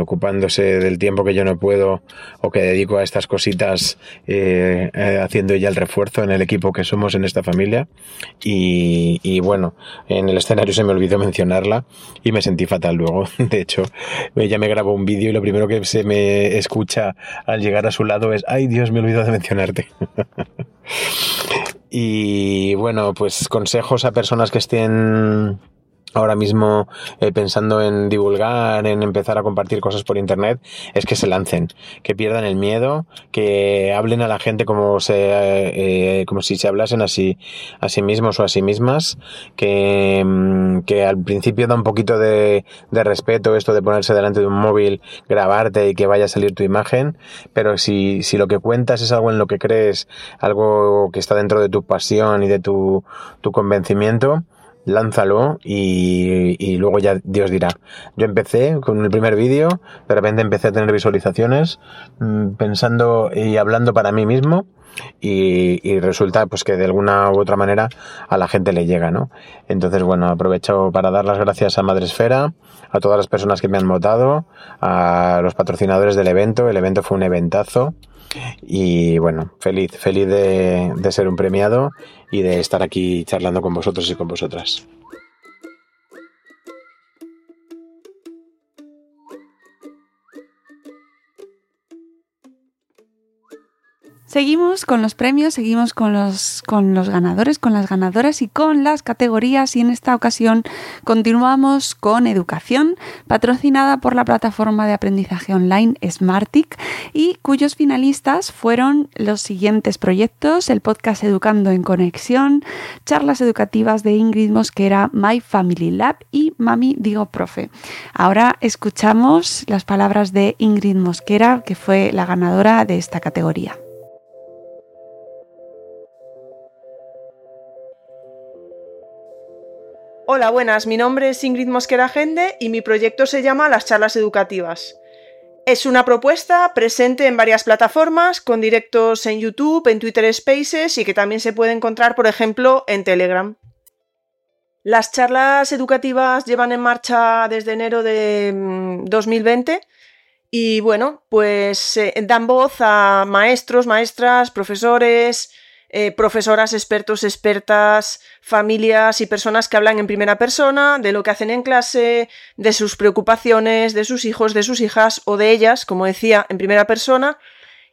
ocupándose del tiempo que yo no puedo o que dedico a estas cositas, eh, ella el refuerzo en el equipo que somos en esta familia. Y, y bueno, en el escenario se me olvidó mencionarla y me sentí fatal luego. De hecho, ella me grabó un vídeo y lo primero que se me escucha al llegar a su lado es, ay Dios, me he olvidado de mencionarte. Y bueno, pues consejos a personas que estén ahora mismo eh, pensando en divulgar, en empezar a compartir cosas por internet, es que se lancen, que pierdan el miedo, que hablen a la gente como se, eh, como si se hablasen así a sí mismos o a sí mismas, que, mm, que al principio da un poquito de, de respeto esto de ponerse delante de un móvil, grabarte y que vaya a salir tu imagen, pero si, si lo que cuentas es algo en lo que crees, algo que está dentro de tu pasión y de tu, tu convencimiento, lánzalo y, y luego ya Dios dirá. Yo empecé con el primer vídeo, de repente empecé a tener visualizaciones mm, pensando y hablando para mí mismo y, y resulta pues que de alguna u otra manera a la gente le llega, ¿no? Entonces, bueno, aprovecho para dar las gracias a Madresfera, a todas las personas que me han votado, a los patrocinadores del evento. El evento fue un eventazo. Y bueno, feliz, feliz de, de ser un premiado y de estar aquí charlando con vosotros y con vosotras. Seguimos con los premios, seguimos con los, ganadores, con las ganadoras y con las categorías y en esta ocasión continuamos con educación patrocinada por la plataforma de aprendizaje online Smartic y cuyos finalistas fueron los siguientes proyectos, el podcast Educando en Conexión, charlas educativas de Ingrid Mosquera, My Family Lab y Mami Digo Profe. Ahora escuchamos las palabras de Ingrid Mosquera, que fue la ganadora de esta categoría. Hola, buenas. Mi nombre es Ingrid Mosquera Gende y mi proyecto se llama Las Charlas Educativas. Es una propuesta presente en varias plataformas, con directos en YouTube, en Twitter Spaces y que también se puede encontrar, por ejemplo, en Telegram. Las charlas educativas llevan en marcha desde enero de 2020 mm, y bueno, pues eh, dan voz a maestros, maestras, profesores, eh, profesoras, expertos, expertas, familias y personas que hablan en primera persona de lo que hacen en clase, de sus preocupaciones, de sus hijos, de sus hijas o de ellas, como decía, en primera persona.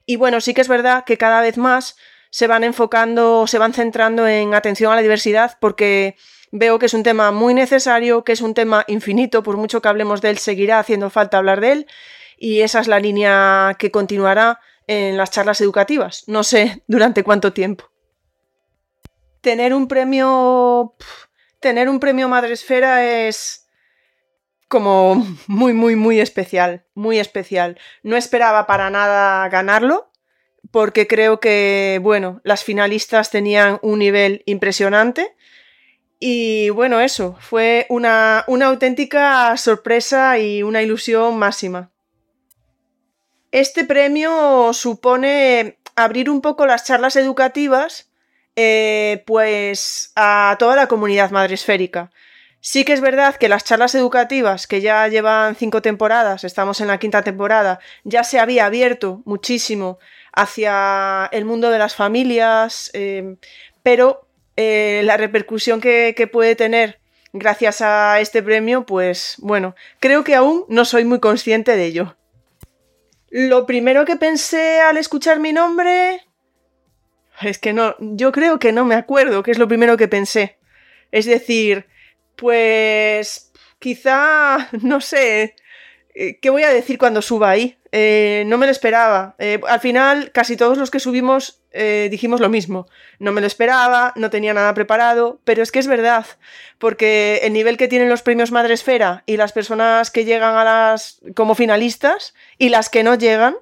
Y bueno, sí que es verdad que cada vez más se van enfocando, se van centrando en atención a la diversidad porque veo que es un tema muy necesario, que es un tema infinito, por mucho que hablemos de él, seguirá haciendo falta hablar de él y esa es la línea que continuará en las charlas educativas. No sé durante cuánto tiempo. Tener un premio. Tener un premio Madresfera es como muy, muy, muy especial. Muy especial. No esperaba para nada ganarlo. Porque creo que, bueno, las finalistas tenían un nivel impresionante. Y bueno, eso, fue una, una auténtica sorpresa y una ilusión máxima. Este premio supone abrir un poco las charlas educativas eh, pues a toda la comunidad madresférica. Sí que es verdad que las charlas educativas, que ya llevan cinco temporadas, estamos en la quinta temporada, ya se había abierto muchísimo hacia el mundo de las familias, eh, pero eh, la repercusión que puede tener gracias a este premio, pues bueno, creo que aún no soy muy consciente de ello. Lo primero que pensé al escuchar mi nombre... Es que no, yo creo que no me acuerdo qué es lo primero que pensé. Es decir, pues quizá, no sé, eh, ¿qué voy a decir cuando suba ahí? Eh, no me lo esperaba. Eh, al final, casi todos los que subimos dijimos lo mismo. No me lo esperaba, no tenía nada preparado, pero es que es verdad, porque el nivel que tienen los premios Madresfera y las personas que llegan a las como finalistas y las que no llegan,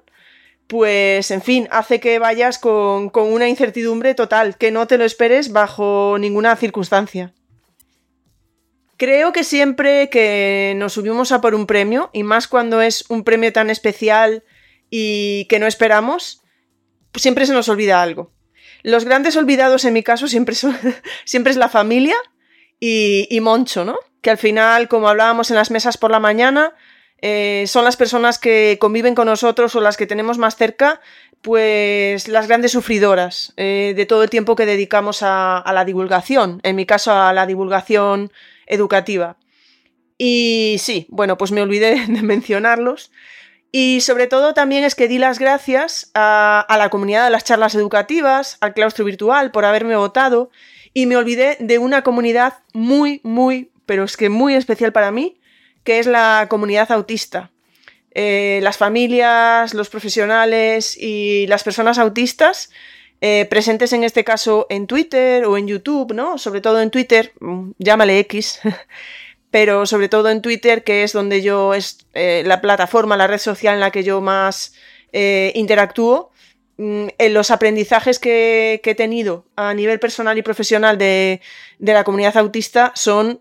pues en fin, hace que vayas con, con una incertidumbre total, que no te lo esperes bajo ninguna circunstancia. Creo que siempre que nos subimos a por un premio, y más cuando es un premio tan especial y que no esperamos, siempre se nos olvida algo. Los grandes olvidados en mi caso siempre, son, siempre es la familia y, Moncho, ¿no? Que al final, como hablábamos en las mesas por la mañana, eh, son las personas que conviven con nosotros o las que tenemos más cerca, pues las grandes sufridoras eh, de todo el tiempo que dedicamos a la divulgación, en mi caso a la divulgación educativa. Y sí, bueno, pues me olvidé de mencionarlos. Y sobre todo también es que di las gracias a, la comunidad de las charlas educativas, al claustro virtual, por haberme votado. Y me olvidé de una comunidad muy, muy, pero es que muy especial para mí, que es la comunidad autista. Eh, las familias, los profesionales y las personas autistas eh, presentes en este caso en Twitter o en YouTube, ¿no? Sobre todo en Twitter, mm, llámale X, pero sobre todo en Twitter, que es donde yo es eh, la plataforma, la red social en la que yo más eh, interactúo. Mm, en los aprendizajes que, he tenido a nivel personal y profesional de, de la comunidad autista son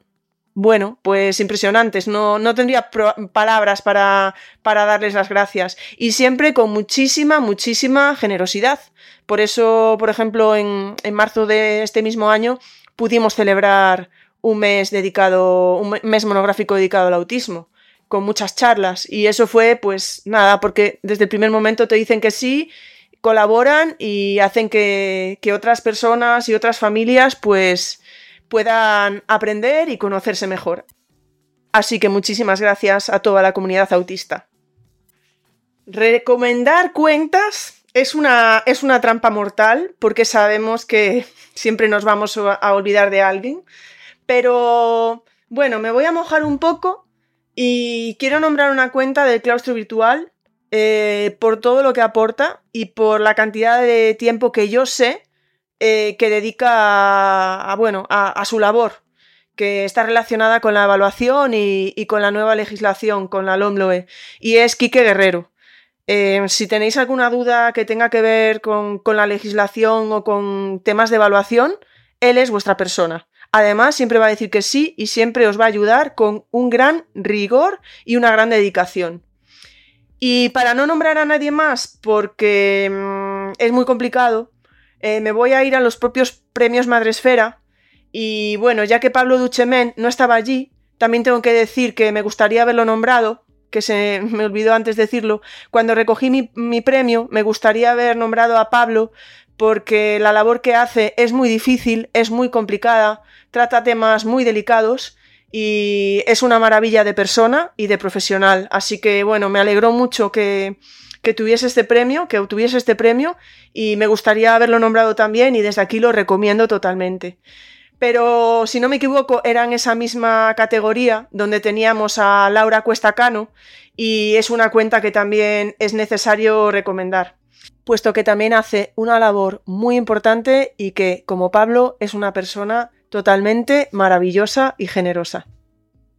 bueno, pues impresionantes. No, no tendría palabras para, para, darles las gracias. Y siempre con muchísima, muchísima generosidad. Por eso, por ejemplo, en, en marzo de este mismo año pudimos celebrar un mes dedicado, un mes monográfico dedicado al autismo, con muchas charlas. Y eso fue, pues nada, porque desde el primer momento te dicen que sí, colaboran y hacen que, que otras personas y otras familias, pues puedan aprender y conocerse mejor. Así que muchísimas gracias a toda la comunidad autista. Recomendar cuentas Es una, es una trampa mortal porque sabemos que siempre nos vamos a olvidar de alguien. Pero bueno, me voy a mojar un poco y quiero nombrar una cuenta del claustro virtual eh, por todo lo que aporta y por la cantidad de tiempo que yo sé eh, que dedica a, bueno, a, su labor, que está relacionada con la evaluación y, con la nueva legislación, con la LOMLOE, y es Quique Guerrero. Eh, si tenéis alguna duda que tenga que ver con, con, la legislación o con temas de evaluación, él es vuestra persona. Además, siempre va a decir que sí y siempre os va a ayudar con un gran rigor y una gran dedicación. Y para no nombrar a nadie más, porque mm, es muy complicado, eh, me voy a ir a los propios premios Madresfera. Y bueno, ya que Pablo Duchemen no estaba allí, también tengo que decir que me gustaría haberlo nombrado, que se me olvidó antes decirlo, cuando recogí mi, premio, me gustaría haber nombrado a Pablo porque la labor que hace es muy difícil, es muy complicada, trata temas muy delicados y es una maravilla de persona y de profesional. Así que bueno, me alegró mucho que, que tuviese este premio, que obtuviese este premio y me gustaría haberlo nombrado también y desde aquí lo recomiendo totalmente pero si no me equivoco, era en esa misma categoría donde teníamos a Laura Cuesta Cano y es una cuenta que también es necesario recomendar, puesto que también hace una labor muy importante y que, como Pablo, es una persona totalmente maravillosa y generosa.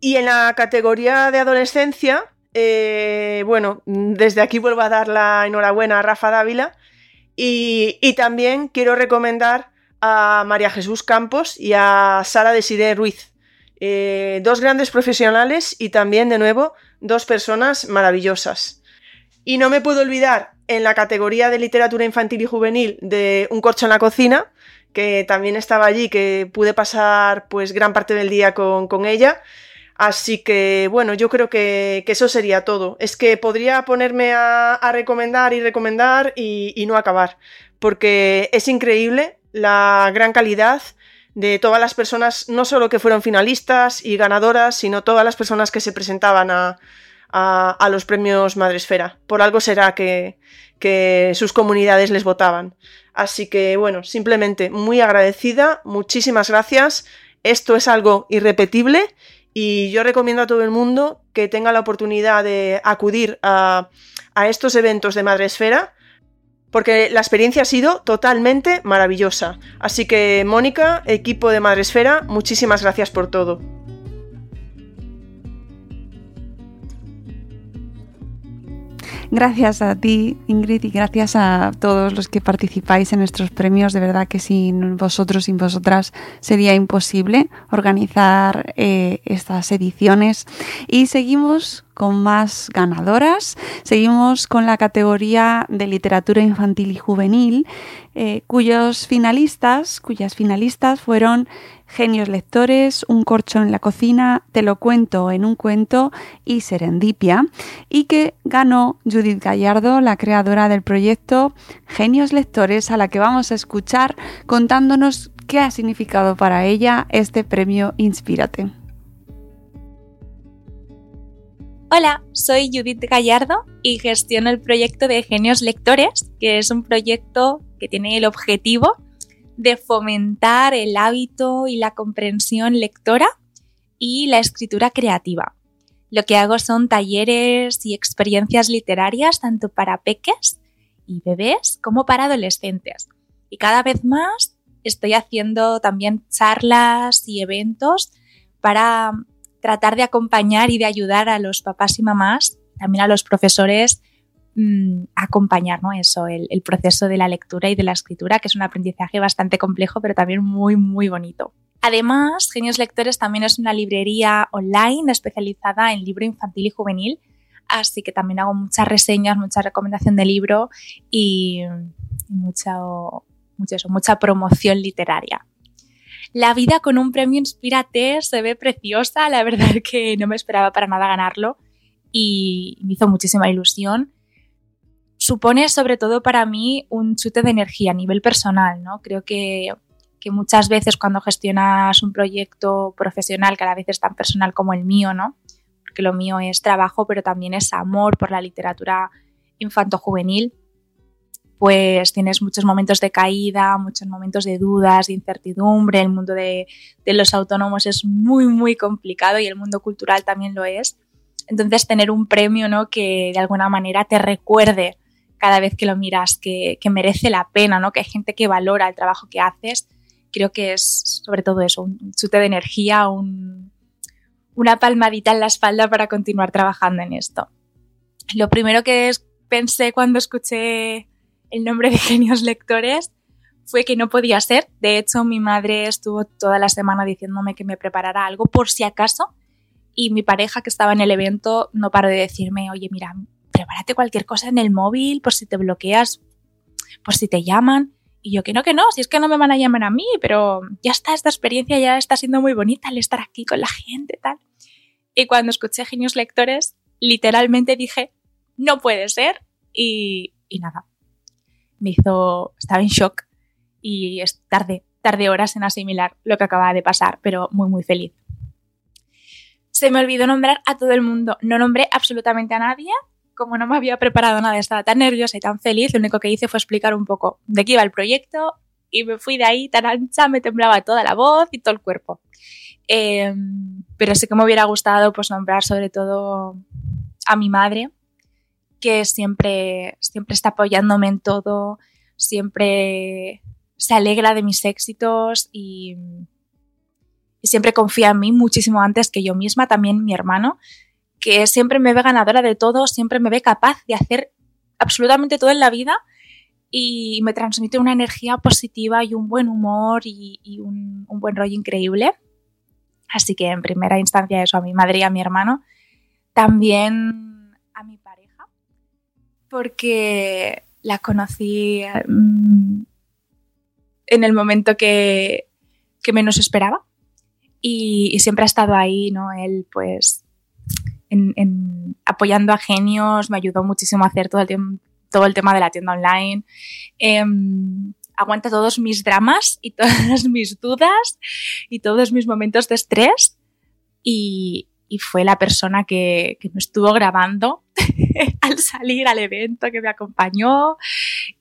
Y en la categoría de adolescencia, eh, bueno, desde aquí vuelvo a dar la enhorabuena a Rafa Dávila y, también quiero recomendar a María Jesús Campos y a Sara Desiree Ruiz. Eh, dos grandes profesionales y también, de nuevo, dos personas maravillosas. Y no me puedo olvidar en la categoría de literatura infantil y juvenil de Un corcho en la cocina, que también estaba allí, que pude pasar pues gran parte del día con, ella. Así que bueno, yo creo que, eso sería todo. Es que podría ponerme a, recomendar y recomendar y no acabar, porque es increíble la gran calidad de todas las personas, no solo que fueron finalistas y ganadoras, sino todas las personas que se presentaban a, a, los premios Madresfera. Por algo será que, que sus comunidades les votaban. Así que bueno, simplemente muy agradecida, muchísimas gracias. Esto es algo irrepetible y yo recomiendo a todo el mundo que tenga la oportunidad de acudir a, a estos eventos de Madresfera porque la experiencia ha sido totalmente maravillosa. Así que, Mónica, equipo de Madresfera, muchísimas gracias por todo. Gracias a ti, Ingrid, y gracias a todos los que participáis en nuestros premios. De verdad que sin vosotros, sin vosotras, sería imposible organizar eh, estas ediciones. Y seguimos con más ganadoras. Seguimos con la categoría de literatura infantil y juvenil, eh, cuyos finalistas, cuyas finalistas fueron Genios Lectores, Un corcho en la cocina, Te lo cuento en un cuento y Serendipia, y que ganó Judith Gallardo, la creadora del proyecto Genios Lectores, a la que vamos a escuchar contándonos qué ha significado para ella este premio Inspírate. Hola, soy Judith Gallardo y gestiono el proyecto de Genios Lectores, que es un proyecto que tiene el objetivo de fomentar el hábito y la comprensión lectora y la escritura creativa. Lo que hago son talleres y experiencias literarias tanto para peques y bebés como para adolescentes. Y cada vez más estoy haciendo también charlas y eventos para tratar de acompañar y de ayudar a los papás y mamás, también a los profesores, mm, a acompañar ¿no? eso, el, proceso de la lectura y de la escritura, que es un aprendizaje bastante complejo, pero también muy, muy bonito. Además, Genios Lectores también es una librería online especializada en libro infantil y juvenil, así que también hago muchas reseñas, mucha recomendación de libro y, mucha, mucha promoción literaria. La vida con un premio Inspírate se ve preciosa, la verdad que no me esperaba para nada ganarlo y me hizo muchísima ilusión. Supone sobre todo para mí un chute de energía a nivel personal, ¿no? Creo que, que muchas veces cuando gestionas un proyecto profesional que a la vez es tan personal como el mío, ¿no? Porque lo mío es trabajo, pero también es amor por la literatura infanto-juvenil, pues tienes muchos momentos de caída, muchos momentos de dudas, de incertidumbre. El mundo de, de, los autónomos es muy, muy complicado y el mundo cultural también lo es. Entonces, tener un premio ¿no? que de alguna manera te recuerde cada vez que lo miras que, que, merece la pena, ¿no? que hay gente que valora el trabajo que haces, creo que es sobre todo eso, un chute de energía, un, una palmadita en la espalda para continuar trabajando en esto. Lo primero que pensé cuando escuché el nombre de genios lectores fue que no podía ser. De hecho, mi madre estuvo toda la semana diciéndome que me preparara algo por si acaso. Y mi pareja que estaba en el evento no paró de decirme, oye, mira, prepárate cualquier cosa en el móvil por si te bloqueas, por si te llaman. Y yo que no, que no, si es que no me van a llamar a mí, pero ya está, esta experiencia ya está siendo muy bonita el estar aquí con la gente, tal. Y cuando escuché Genios Lectores, literalmente dije, no puede ser. Y, y nada, me hizo, estaba en shock y es tarde, tarde horas en asimilar lo que acaba de pasar, pero muy, muy feliz. Se me olvidó nombrar a todo el mundo, no nombré absolutamente a nadie, como no me había preparado nada, estaba tan nerviosa y tan feliz, lo único que hice fue explicar un poco de qué iba el proyecto y me fui de ahí tan ancha, me temblaba toda la voz y todo el cuerpo. Eh, pero sí que me hubiera gustado pues nombrar sobre todo a mi madre, que siempre, siempre está apoyándome en todo, siempre se alegra de mis éxitos y, siempre confía en mí muchísimo antes que yo misma, también mi hermano, que siempre me ve ganadora de todo, siempre me ve capaz de hacer absolutamente todo en la vida y me transmite una energía positiva y un buen humor y, un, buen rollo increíble. Así que en primera instancia eso a mi madre y a mi hermano. También porque la conocí mm, en el momento que, menos esperaba y, siempre ha estado ahí, ¿no? Él pues apoyando a genios, me ayudó muchísimo a hacer todo el, todo el tema de la tienda online. Em, aguanta todos mis dramas y todas mis dudas y todos mis momentos de estrés y, y fue la persona que, que me estuvo grabando al salir al evento, que me acompañó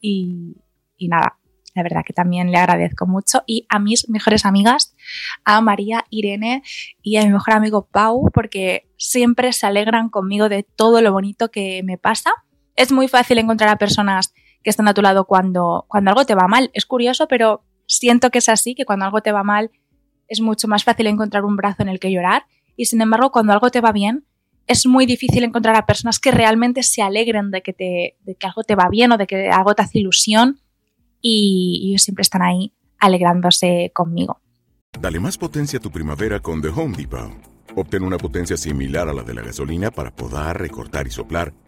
y, y nada, la verdad que también le agradezco mucho. Y a mis mejores amigas, a María, Irene y a mi mejor amigo Pau, porque siempre se alegran conmigo de todo lo bonito que me pasa. Es muy fácil encontrar a personas que están a tu lado cuando, cuando algo te va mal. Es curioso, pero siento que es así, que cuando algo te va mal es mucho más fácil encontrar un brazo en el que llorar. Y sin embargo, cuando algo te va bien, es muy difícil encontrar a personas que realmente se alegren de que, te, de que algo te va bien o de que algo te hace ilusión y ellos siempre están ahí alegrándose conmigo. Dale más potencia a tu primavera con The Home Depot. Obtén una potencia similar a la de la gasolina para poder recortar y soplar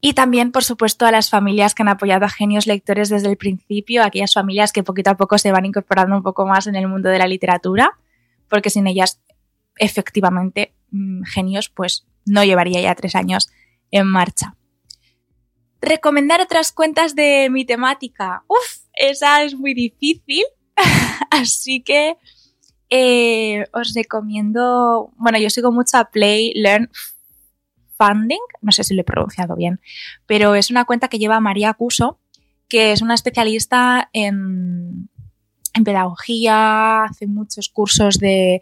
Y también, por supuesto, a las familias que han apoyado a genios lectores desde el principio, aquellas familias que poquito a poco se van incorporando un poco más en el mundo de la literatura, porque sin ellas, efectivamente, mm, genios, pues no llevaría ya tres años en marcha. Recomendar otras cuentas de mi temática. Uf, esa es muy difícil. Así que eh, os recomiendo. Bueno, yo sigo mucho a Play Learn Funding, no sé si lo he pronunciado bien, pero es una cuenta que lleva María Cuso, que es una especialista en, pedagogía, hace muchos cursos de,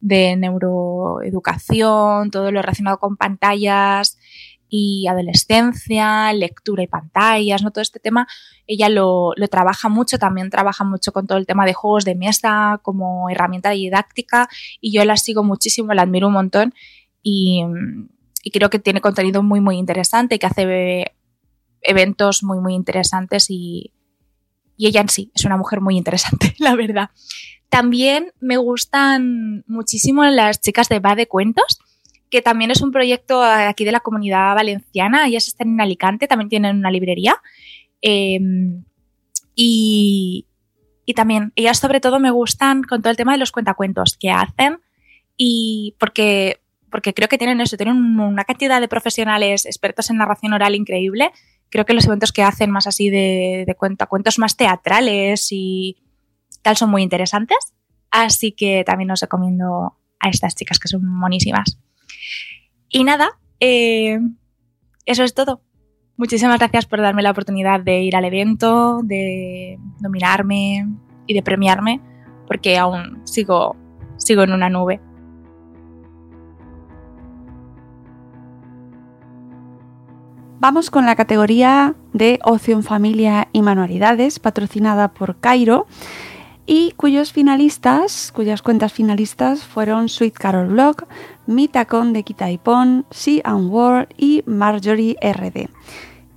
de neuroeducación, todo lo relacionado con pantallas, y adolescencia, lectura y pantallas, ¿no? Todo este tema, ella lo, lo, trabaja mucho, también trabaja mucho con todo el tema de juegos de mesa como herramienta didáctica y yo la sigo muchísimo, la admiro un montón y, y creo que tiene contenido muy, muy interesante y que hace eventos muy, muy interesantes y, y ella en sí es una mujer muy interesante, la verdad. También me gustan muchísimo las chicas de Va de Cuentos que también es un proyecto aquí de la comunidad valenciana. Ellas están en Alicante, también tienen una librería. Em, y, Y también, ellas sobre todo me gustan con todo el tema de los cuentacuentos que hacen y porque, porque creo que tienen eso, tienen una cantidad de profesionales expertos en narración oral increíble. Creo que los eventos que hacen más así de, de cuentacuentos más teatrales y tal son muy interesantes. Así que también os recomiendo a estas chicas que son monísimas. Y nada, eh, eso es todo. Muchísimas gracias por darme la oportunidad de ir al evento, de nominarme y de premiarme, porque aún sigo, sigo en una nube. Vamos con la categoría de Ocio en Familia y Manualidades, patrocinada por Cairo, y cuyos finalistas, cuyas cuentas finalistas fueron Sweet Carol Blog, Mitacon de Kitaipon, Sea and World y Marjorie RD.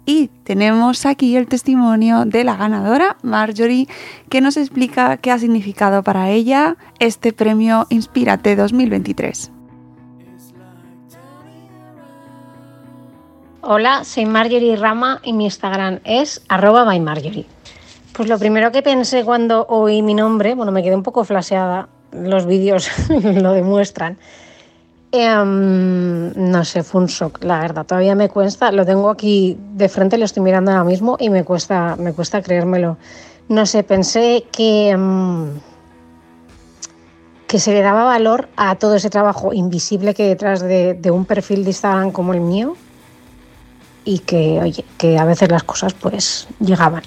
Y tenemos aquí el testimonio de la ganadora, Marjorie, que nos explica qué ha significado para ella este premio Inspírate 2023. Hola, soy Marjorie Rama y mi Instagram es arroba by Marjorie. Pues lo primero que pensé cuando oí mi nombre, bueno, me quedé un poco flaseada, los vídeos lo demuestran. Em, no sé, fue un shock, la verdad. Todavía me cuesta, lo tengo aquí de frente, lo estoy mirando ahora mismo y me cuesta, me cuesta creérmelo. No sé, pensé que, em, que se le daba valor a todo ese trabajo invisible que hay detrás de, de un perfil de Instagram como el mío y que, oye, que a veces las cosas pues llegaban.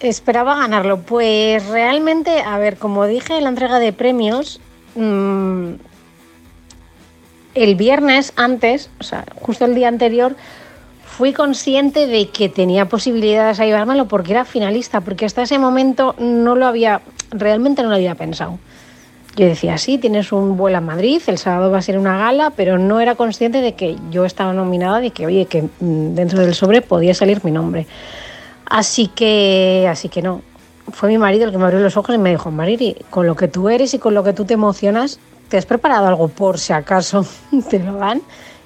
Esperaba ganarlo. Pues realmente, a ver, como dije en la entrega de premios, mmm, el viernes antes, o sea, justo el día anterior, fui consciente de que tenía posibilidades a llevármelo porque era finalista, porque hasta ese momento no lo había, realmente no lo había pensado. Yo decía, sí, tienes un vuelo a Madrid, el sábado va a ser una gala, pero no era consciente de que yo estaba nominada, de que, oye, que dentro del sobre podía salir mi nombre. Así que, así que no. Fue mi marido el que me abrió los ojos y me dijo, Mariri, con lo que tú eres y con lo que tú te emocionas, ¿te has preparado algo por si acaso te lo dan?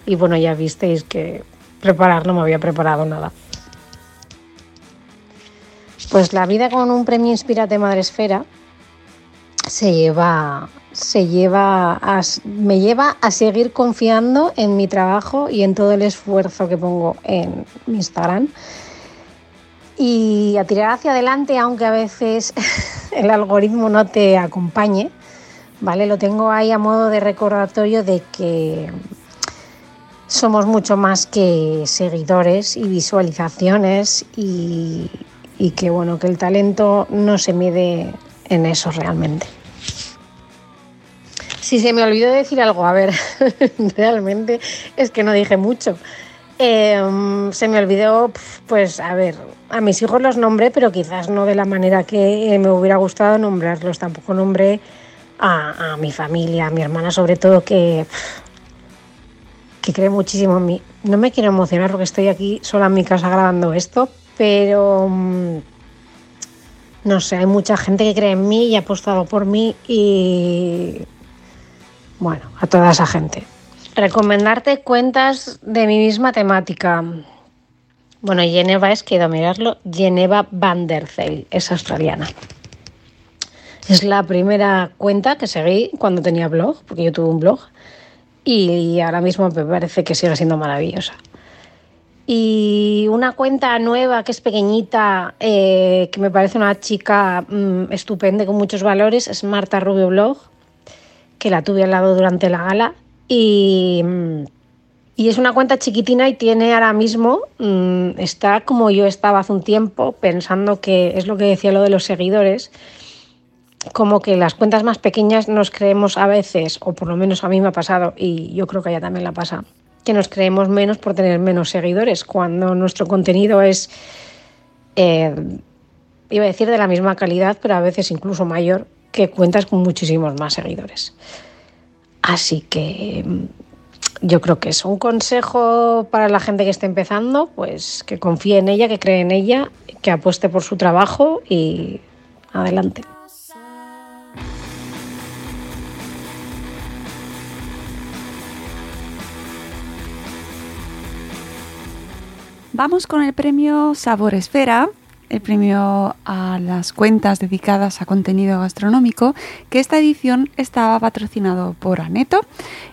Y bueno, ya visteis que preparar no me había preparado nada. Pues la vida con un premio Inspírate Madresfera se lleva, se lleva me lleva a seguir confiando en mi trabajo y en todo el esfuerzo que pongo en mi Instagram y a tirar hacia adelante, aunque a veces el algoritmo no te acompañe, ¿vale? Lo tengo ahí a modo de recordatorio de que somos mucho más que seguidores y visualizaciones y que bueno, que el talento no se mide en eso realmente. Si se me olvidó decir algo, a ver, realmente es que no dije mucho. Eh, se me olvidó, pues, a ver, a mis hijos los nombré, pero quizás no de la manera que me hubiera gustado nombrarlos. Tampoco nombré a, a mi familia, a mi hermana sobre todo, que, que cree muchísimo en mí. No me quiero emocionar porque estoy aquí sola en mi casa grabando esto, pero mm, no sé, hay mucha gente que cree en mí y ha apostado por mí y bueno, a toda esa gente. Recomendarte cuentas de mi misma temática. Bueno, Geneva es, quiero mirarlo, Geneva van der Zijl, es australiana. Es la primera cuenta que seguí cuando tenía blog, porque yo tuve un blog, y ahora mismo me parece que sigue siendo maravillosa. Y una cuenta nueva que es pequeñita, eh, que me parece una chica mmm, estupenda con muchos valores, es Marta Rubio Blog, que la tuve al lado durante la gala. Y, y es una cuenta chiquitina y tiene ahora mismo, mmm, está como yo estaba hace un tiempo, pensando que es lo que decía lo de los seguidores, como que las cuentas más pequeñas nos creemos a veces, o por lo menos a mí me ha pasado, y yo creo que ella también la pasa, que nos creemos menos por tener menos seguidores, cuando nuestro contenido es, eh, iba a decir de la misma calidad, pero a veces incluso mayor que cuentas con muchísimos más seguidores. Así que yo creo que es un consejo para la gente que esté empezando, pues que confíe en ella, que cree en ella, que apueste por su trabajo y adelante. Vamos con el premio Sabor Esfera, el premio a las cuentas dedicadas a contenido gastronómico, que esta edición estaba patrocinado por Aneto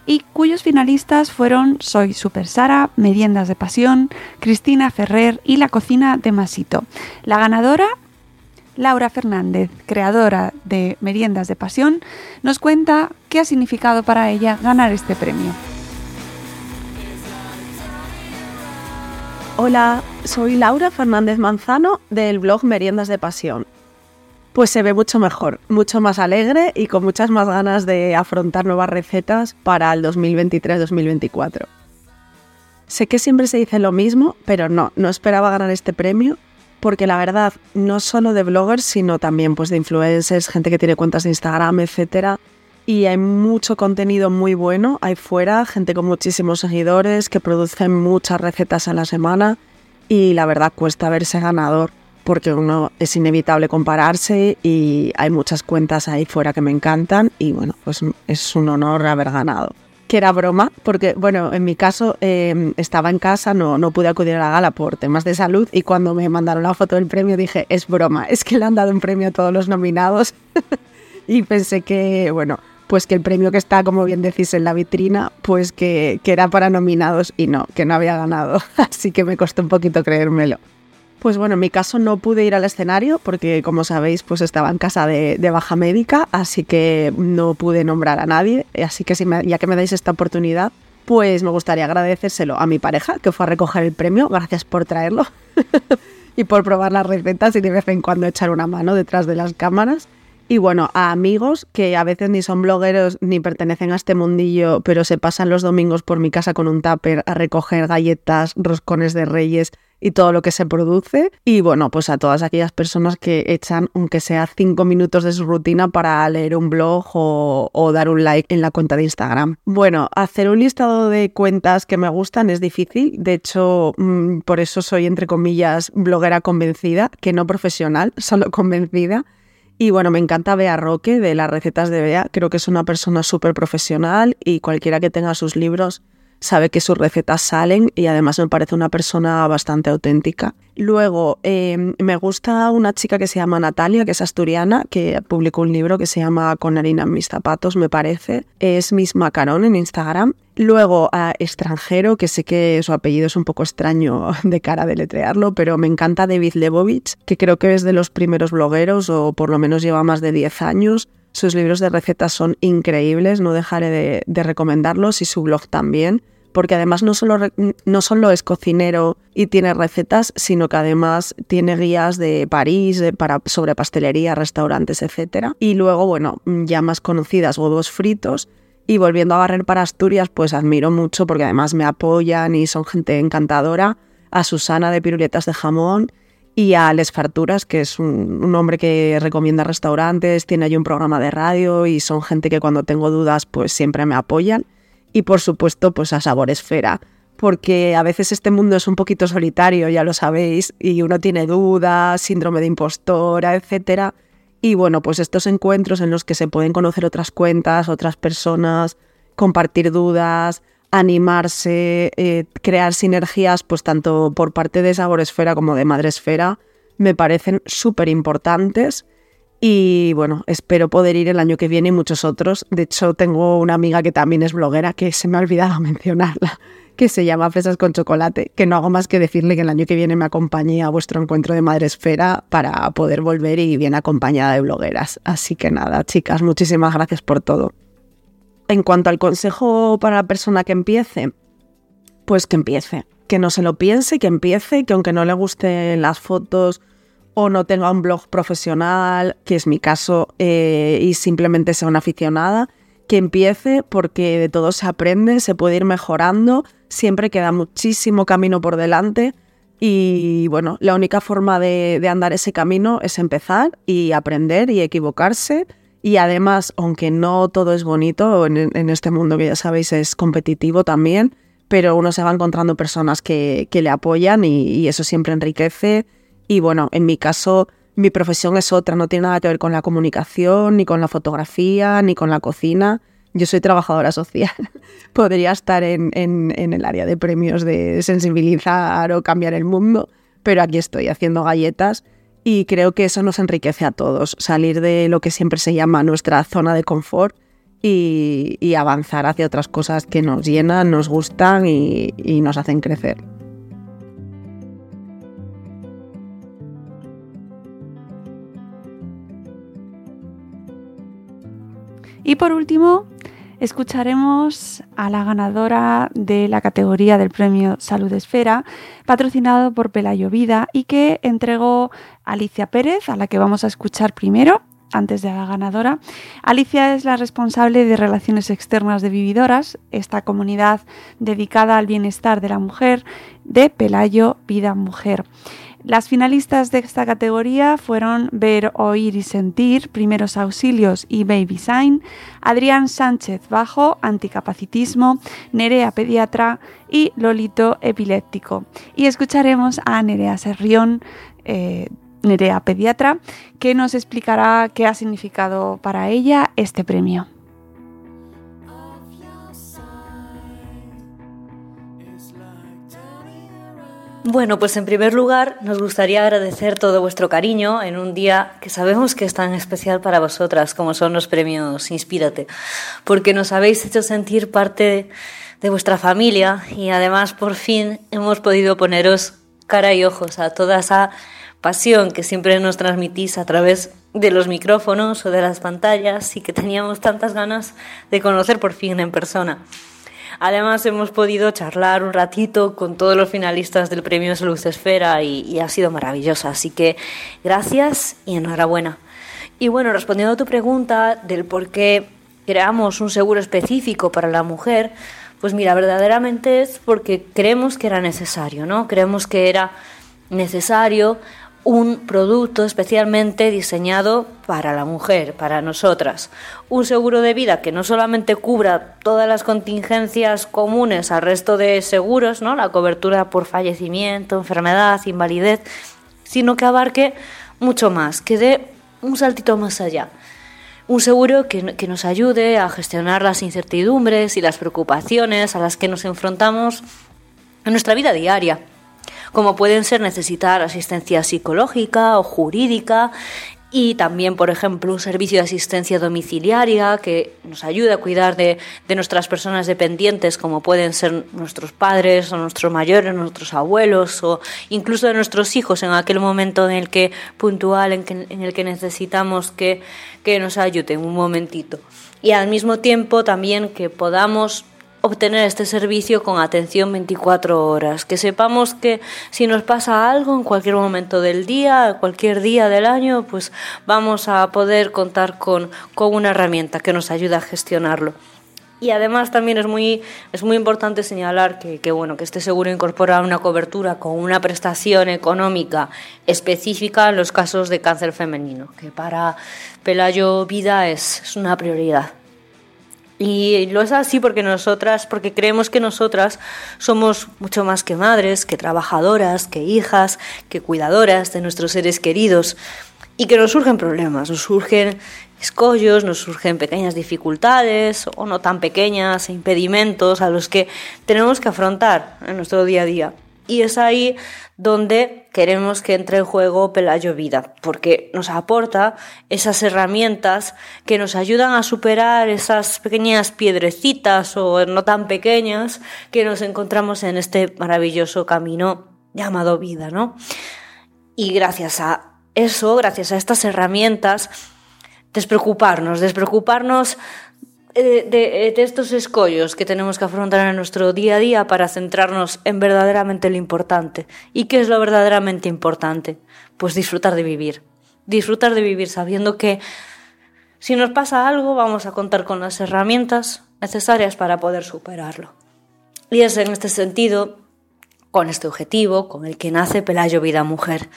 y cuyos finalistas fueron Soy Super Sara, Meriendas de Pasión, Cristina Ferrer y La Cocina de Masito. La ganadora Laura Fernández, creadora de Meriendas de Pasión, nos cuenta qué ha significado para ella ganar este premio. Hola, soy Laura Fernández Manzano del blog Meriendas de Pasión. Pues se ve mucho mejor, mucho más alegre y con muchas más ganas de afrontar nuevas recetas para el 2023-2024. Sé que siempre se dice lo mismo, pero no, no esperaba ganar este premio porque la verdad, no solo de bloggers, sino también pues de influencers, gente que tiene cuentas de Instagram, etcétera, y hay mucho contenido muy bueno ahí fuera, gente con muchísimos seguidores que producen muchas recetas a la semana y la verdad cuesta verse ganador porque uno es inevitable compararse y hay muchas cuentas ahí fuera que me encantan y bueno, pues es un honor haber ganado. Que era broma, porque bueno, en mi caso em, estaba en casa, no, no pude acudir a la gala por temas de salud y cuando me mandaron la foto del premio dije, es broma, es que le han dado un premio a todos los nominados y pensé que, bueno, pues que el premio que está, como bien decís, en la vitrina, pues que, era para nominados y no, que no había ganado. Así que me costó un poquito creérmelo. Pues bueno, en mi caso no pude ir al escenario porque, como sabéis, pues estaba en casa de, baja médica, así que no pude nombrar a nadie. Así que si ya que me dais esta oportunidad, pues me gustaría agradecérselo a mi pareja, que fue a recoger el premio. Gracias por traerlo y por probar las recetas y de vez en cuando echar una mano detrás de las cámaras. Y bueno, a amigos que a veces ni son blogueros ni pertenecen a este mundillo, pero se pasan los domingos por mi casa con un tupper a recoger galletas, roscones de reyes y todo lo que se produce. Y bueno, pues a todas aquellas personas que echan, aunque sea cinco minutos de su rutina para leer un blog o, dar un like en la cuenta de Instagram. Bueno, hacer un listado de cuentas que me gustan es difícil. De hecho, mm, por eso soy, entre comillas, bloguera convencida, que no profesional, solo convencida. Y bueno, me encanta Bea Roque de las recetas de Bea. Creo que es una persona súper profesional y cualquiera que tenga sus libros sabe que sus recetas salen y además me parece una persona bastante auténtica. Luego, em, me gusta una chica que se llama Natalia, que es asturiana, que publicó un libro que se llama Con harina en mis zapatos, me parece. Es Miss Macarón en Instagram. Luego, a extranjero, que sé que su apellido es un poco extraño de cara de letrearlo, pero me encanta David Lebovich, que creo que es de los primeros blogueros o por lo menos lleva más de 10 años. Sus libros de recetas son increíbles, no dejaré de recomendarlos y su blog también porque además no solo, no solo es cocinero y tiene recetas, sino que además tiene guías de París para, sobre pastelería, restaurantes, etc. Y luego, bueno, ya más conocidas, huevos fritos. Y volviendo a barrer para Asturias, pues admiro mucho porque además me apoyan y son gente encantadora. A Susana de Piruletas de Jamón y a Les Farturas, que es un, hombre que recomienda restaurantes, tiene allí un programa de radio y son gente que cuando tengo dudas pues siempre me apoyan y por supuesto pues a Sabor Esfera, porque a veces este mundo es un poquito solitario, ya lo sabéis, y uno tiene dudas, síndrome de impostora, etc. Y bueno, pues estos encuentros en los que se pueden conocer otras cuentas, otras personas, compartir dudas, animarse, eh, crear sinergias, pues tanto por parte de Sabor Esfera como de Madre Esfera, me parecen súper importantes y bueno, espero poder ir el año que viene y muchos otros. De hecho, tengo una amiga que también es bloguera, que se me ha olvidado mencionarla, que se llama Fresas con Chocolate, que no hago más que decirle que el año que viene me acompañe a vuestro encuentro de Madre Esfera para poder volver y bien acompañada de blogueras. Así que nada, chicas, muchísimas gracias por todo. En cuanto al consejo para la persona que empiece, pues que empiece. Que no se lo piense, que empiece, que aunque no le gusten las fotos o no tenga un blog profesional, que es mi caso, eh, y simplemente sea una aficionada, que empiece porque de todo se aprende, se puede ir mejorando, siempre queda muchísimo camino por delante y bueno, la única forma de, andar ese camino es empezar y aprender y equivocarse. Y además, aunque no todo es bonito, en, este mundo que ya sabéis es competitivo también, pero uno se va encontrando personas que, le apoyan y eso siempre enriquece y bueno, en mi caso, mi profesión es otra, no tiene nada que ver con la comunicación, ni con la fotografía, ni con la cocina. Yo soy trabajadora social. Podría estar en, el área de premios de sensibilizar o cambiar el mundo, pero aquí estoy haciendo galletas y creo que eso nos enriquece a todos, salir de lo que siempre se llama nuestra zona de confort y, avanzar hacia otras cosas que nos llenan, nos gustan y nos hacen crecer. Y por último, escucharemos a la ganadora de la categoría del premio Salud Esfera, patrocinado por Pelayo Vida y que entregó Alicia Pérez, a la que vamos a escuchar primero. Antes de la ganadora. Alicia es la responsable de Relaciones Externas de Vividoras, esta comunidad dedicada al bienestar de la mujer de Pelayo Vida Mujer. Las finalistas de esta categoría fueron Ver, Oír y Sentir, Primeros Auxilios y Baby Sign, Adrián Sánchez Bajo, Anticapacitismo, Nerea Pediatra y Lolito Epiléptico. Y escucharemos a Nerea Serrión, eh, Nerea Pediatra, que nos explicará qué ha significado para ella este premio. Bueno, pues en primer lugar nos gustaría agradecer todo vuestro cariño en un día que sabemos que es tan especial para vosotras como son los premios Inspírate, porque nos habéis hecho sentir parte de vuestra familia y además por fin hemos podido poneros cara y ojos a toda esa pasión que siempre nos transmitís a través de los micrófonos o de las pantallas y que teníamos tantas ganas de conocer por fin en persona. Además hemos podido charlar un ratito con todos los finalistas del premio Salud Esfera y, y ha sido maravillosa. Así que gracias y enhorabuena. Y bueno, respondiendo a tu pregunta del por qué creamos un seguro específico para la mujer, pues mira, verdaderamente es porque creemos que era necesario, ¿no? Creemos que era necesario un producto especialmente diseñado para la mujer, para nosotras. Un seguro de vida que no solamente cubra todas las contingencias comunes al resto de seguros, ¿no? la cobertura por fallecimiento, enfermedad, invalidez, sino que abarque mucho más, que dé un saltito más allá. Un seguro que, que nos ayude a gestionar las incertidumbres y las preocupaciones a las que nos enfrentamos en nuestra vida diaria como pueden ser necesitar asistencia psicológica o jurídica y también, por ejemplo, un servicio de asistencia domiciliaria que nos ayude a cuidar de, de, nuestras personas dependientes, como pueden ser nuestros padres o nuestros mayores, nuestros abuelos o incluso de nuestros hijos en aquel momento en el que puntual, en, que, el que necesitamos que, que nos ayuden un momentito. Y al mismo tiempo también que podamos obtener este servicio con atención 24 horas, que sepamos que si nos pasa algo en cualquier momento del día, cualquier día del año, pues vamos a poder contar con, con una herramienta que nos ayude a gestionarlo. Y además también es muy, es muy importante señalar que, bueno, que este seguro incorpora una cobertura con una prestación económica específica en los casos de cáncer femenino, que para Pelayo Vida es una prioridad. Y lo es así porque nosotras, porque creemos que nosotras somos mucho más que madres, que trabajadoras, que hijas, que cuidadoras de nuestros seres queridos y que nos surgen problemas, nos surgen escollos, nos surgen pequeñas dificultades o no tan pequeñas, impedimentos a los que tenemos que afrontar en nuestro día a día. Y es ahí donde queremos que entre en juego Pelayo Vida, porque nos aporta esas herramientas que nos ayudan a superar esas pequeñas piedrecitas o no tan pequeñas que nos encontramos en este maravilloso camino llamado vida, ¿no? Y gracias a eso, gracias a estas herramientas, despreocuparnos, despreocuparnos de, de, estos escollos que tenemos que afrontar en nuestro día a día para centrarnos en verdaderamente lo importante. ¿Y qué es lo verdaderamente importante? Pues disfrutar de vivir. Disfrutar de vivir sabiendo que si nos pasa algo vamos a contar con las herramientas necesarias para poder superarlo. Y es en este sentido, con este objetivo, con el que nace Pelayo Vida Mujer.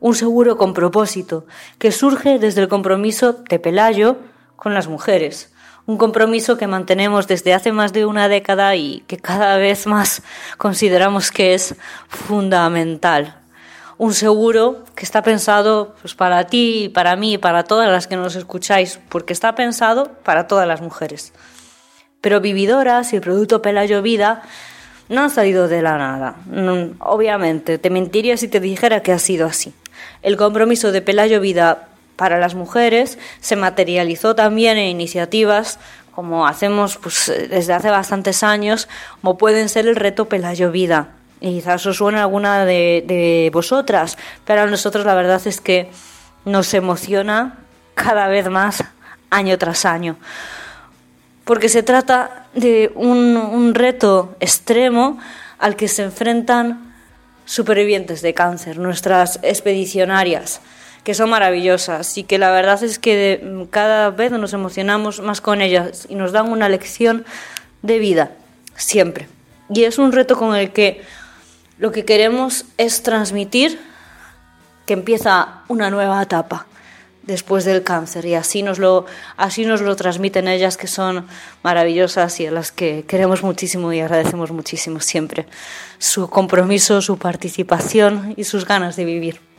Un seguro con propósito que surge desde el compromiso de Pelayo con las mujeres un compromiso que mantenemos desde hace más de una década y que cada vez más consideramos que es fundamental. Un seguro que está pensado pues, para ti, para mí, para todas las que nos escucháis, porque está pensado para todas las mujeres. Pero Vividoras y el producto Pelayo Vida no han salido de la nada. obviamente, te mentiría si te dijera que ha sido así. El compromiso de Pelayo Vida para las mujeres se materializó también en iniciativas como hacemos pues, desde hace bastantes años, como pueden ser el reto Pelayo Vida. Y quizás os suena alguna de, vosotras, pero a nosotros la verdad es que nos emociona cada vez más año tras año. Porque se trata de un reto extremo al que se enfrentan supervivientes de cáncer, nuestras expedicionarias, que son maravillosas y que la verdad es que cada vez nos emocionamos más con ellas y nos dan una lección de vida, siempre. Y es un reto con el que lo que queremos es transmitir que empieza una nueva etapa después del cáncer y así nos lo así nos lo transmiten ellas que son maravillosas y a las que queremos muchísimo y agradecemos muchísimo siempre su compromiso, su participación y sus ganas de vivir.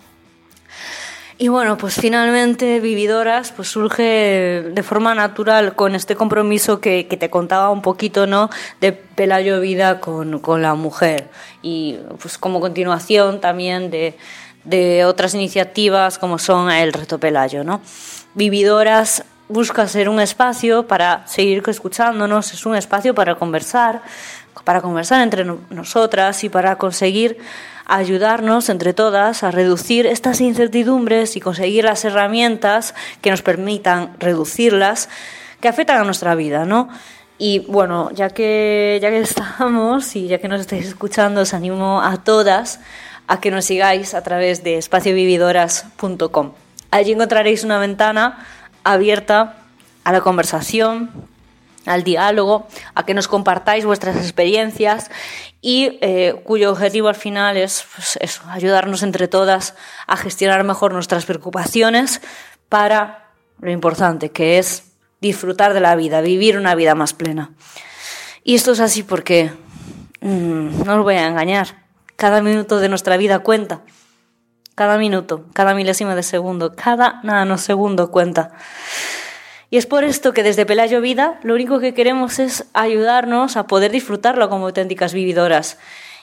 Y bueno, pues finalmente Vividoras pues surge de forma natural con este compromiso que, que te contaba un poquito, ¿no? De Pelayo Vida con, con la mujer. Y pues como continuación también de, de otras iniciativas como son el Reto Pelayo, ¿no? Vividoras busca ser un espacio para seguir escuchándonos, es un espacio para conversar, para conversar entre nosotras y para conseguir ayudarnos entre todas a reducir estas incertidumbres y conseguir las herramientas que nos permitan reducirlas que afectan a nuestra vida, ¿no? Y bueno, ya que ya que estamos y ya que nos estáis escuchando, os animo a todas a que nos sigáis a través de espaciovividoras.com. Allí encontraréis una ventana abierta a la conversación, al diálogo, a que nos compartáis vuestras experiencias y eh, cuyo objetivo al final es pues, ayudarnos entre todas a gestionar mejor nuestras preocupaciones para lo importante que es disfrutar de la vida, vivir una vida más plena. Y esto es así porque, mmm, no os voy a engañar, cada minuto de nuestra vida cuenta. Cada minuto, cada milésima de segundo, cada nanosegundo cuenta. Y es por esto que desde Pelayo Vida lo único que queremos es ayudarnos a poder disfrutarlo como auténticas vividoras.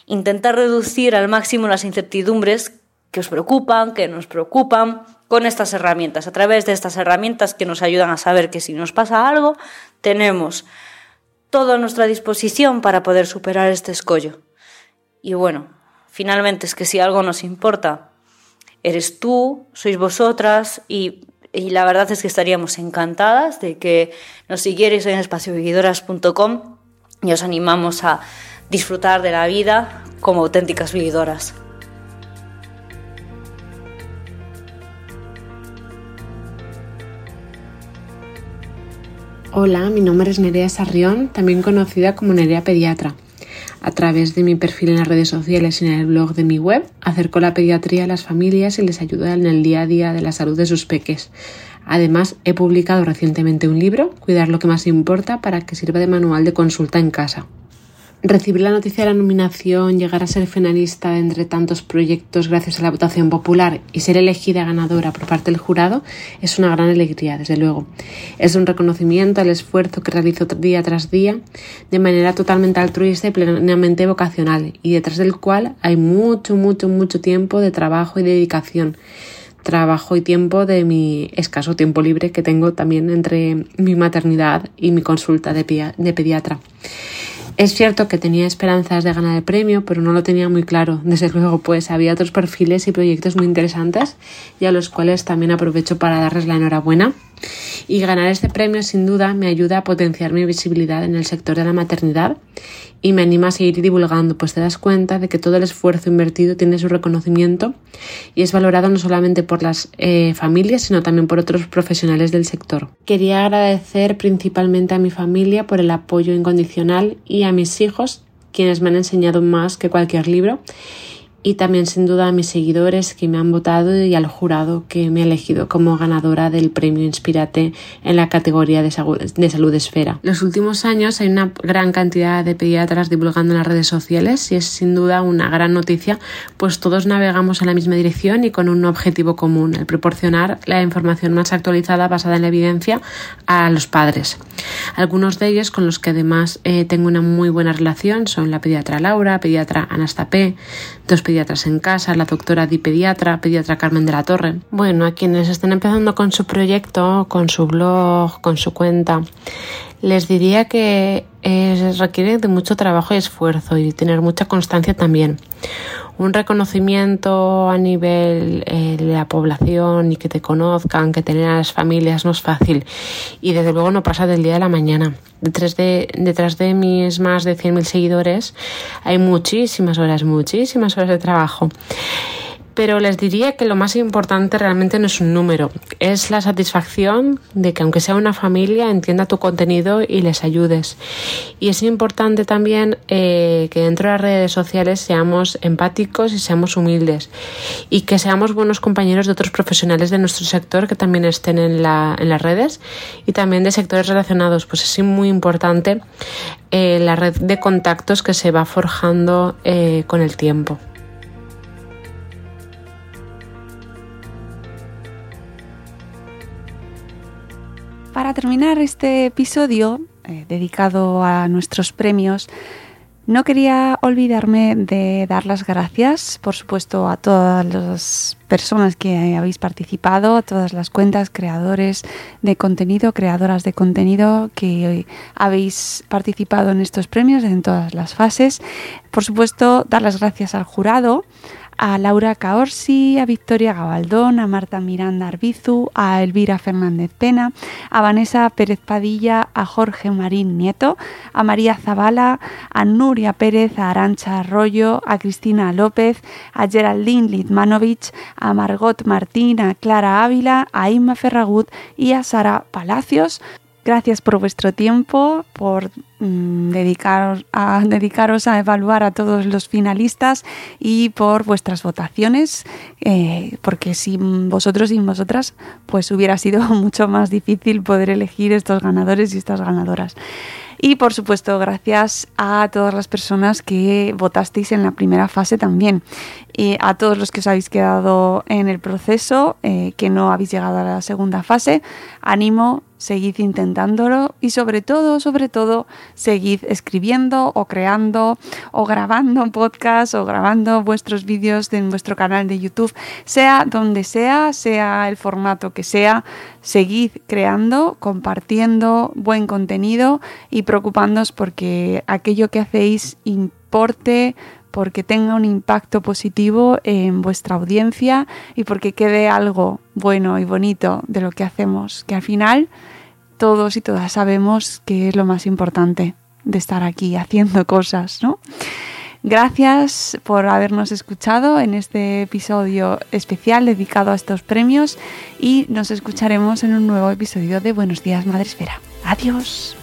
Intentar reducir al máximo las incertidumbres que os preocupan, que nos preocupan, con estas herramientas, a través de estas herramientas que nos ayudan a saber que si nos pasa algo, tenemos todo a nuestra disposición para poder superar este escollo. Y bueno, finalmente es que si algo nos importa, eres tú, sois vosotras y, y la verdad es que estaríamos encantadas de que nos siguierais en espaciovividoras.com y os animamos a disfrutar de la vida como auténticas vividoras. Hola, mi nombre es Nerea Sarrión, también conocida como Nerea Pediatra. A través de mi perfil en las redes sociales y en el blog de mi web, acerco la pediatría a las familias y les ayudo en el día a día de la salud de sus peques. Además, he publicado recientemente un libro, Cuidar lo que más importa, para que sirva de manual de consulta en casa. Recibir la noticia de la nominación, llegar a ser finalista entre tantos proyectos gracias a la votación popular y ser elegida ganadora por parte del jurado es una gran alegría, desde luego. Es un reconocimiento al esfuerzo que realizo día tras día de manera totalmente altruista y plenamente vocacional y detrás del cual hay mucho, mucho, mucho tiempo de trabajo y dedicación trabajo y tiempo de mi escaso tiempo libre que tengo también entre mi maternidad y mi consulta de, pediatra. Es cierto que tenía esperanzas de ganar el premio, pero no lo tenía muy claro. Desde luego, pues había otros perfiles y proyectos muy interesantes y a los cuales también aprovecho para darles la enhorabuena. Y ganar este premio sin duda me ayuda a potenciar mi visibilidad en el sector de la maternidad y me anima a seguir divulgando, pues te das cuenta de que todo el esfuerzo invertido tiene su reconocimiento y es valorado no solamente por las eh, familias, sino también por otros profesionales del sector. Quería agradecer principalmente a mi familia por el apoyo incondicional y a mis hijos, quienes me han enseñado más que cualquier libro y también sin duda a mis seguidores que me han votado y al jurado que me ha elegido como ganadora del premio Inspírate en la categoría de salud, esfera. Los últimos años hay una gran cantidad de pediatras divulgando en las redes sociales y es sin duda una gran noticia pues todos navegamos en la misma dirección y con un objetivo común, el proporcionar la información más actualizada basada en la evidencia a los padres. Algunos de ellos con los que además eh, tengo una muy buena relación son la pediatra Laura, pediatra Anastapé, dos pediatras en casa, la doctora Di Pediatra, pediatra Carmen de la Torre. Bueno, a quienes estén empezando con su proyecto, con su blog, con su cuenta, les diría que requiere de mucho trabajo y esfuerzo y tener mucha constancia también. Un reconocimiento a nivel eh, de la población y que te conozcan, que tener a las familias no es fácil. Y desde luego no pasa del día de la mañana. Detrás de, detrás de mis más de 100.000 seguidores. Hay muchísimas horas, muchísimas horas de trabajo pero les diría que lo más importante realmente no es un número, es la satisfacción de que aunque sea una familia entienda tu contenido y les ayudes. Y es importante también eh, que dentro de las redes sociales seamos empáticos y seamos humildes y que seamos buenos compañeros de otros profesionales de nuestro sector que también estén en, la, en las redes y también de sectores relacionados. Pues es muy importante eh, la red de contactos que se va forjando eh, con el tiempo. Para terminar este episodio eh, dedicado a nuestros premios, no quería olvidarme de dar las gracias, por supuesto, a todas las personas que habéis participado, a todas las cuentas, creadores de contenido, creadoras de contenido que habéis participado en estos premios en todas las fases. Por supuesto, dar las gracias al jurado, a Laura Caorsi, a Victoria Gabaldón, a Marta Miranda Arbizu, a Elvira Fernández Pena, a Vanessa Pérez Padilla, a Jorge Marín Nieto, a María Zavala, a Nuria Pérez, a Arancha Arroyo, a Cristina López, a Geraldine Litmanovich, a Margot Martín, a Clara Ávila, a Inma Ferragut y a Sara Palacios. Gracias por vuestro tiempo, por mm, dedicaros, a, dedicaros a evaluar a todos los finalistas y por vuestras votaciones, eh, porque sin vosotros y sin vosotras, pues hubiera sido mucho más difícil poder elegir estos ganadores y estas ganadoras. Y por supuesto, gracias a todas las personas que votasteis en la primera fase también. Y a todos los que os habéis quedado en el proceso, eh, que no habéis llegado a la segunda fase, ánimo, seguid intentándolo y sobre todo, sobre todo, seguid escribiendo o creando o grabando podcast o grabando vuestros vídeos en vuestro canal de YouTube, sea donde sea, sea el formato que sea, seguid creando, compartiendo buen contenido y preocupándoos porque aquello que hacéis importe, porque tenga un impacto positivo en vuestra audiencia y porque quede algo bueno y bonito de lo que hacemos, que al final todos y todas sabemos que es lo más importante de estar aquí haciendo cosas, ¿no? Gracias por habernos escuchado en este episodio especial dedicado a estos premios y nos escucharemos en un nuevo episodio de Buenos días Madre Esfera. Adiós.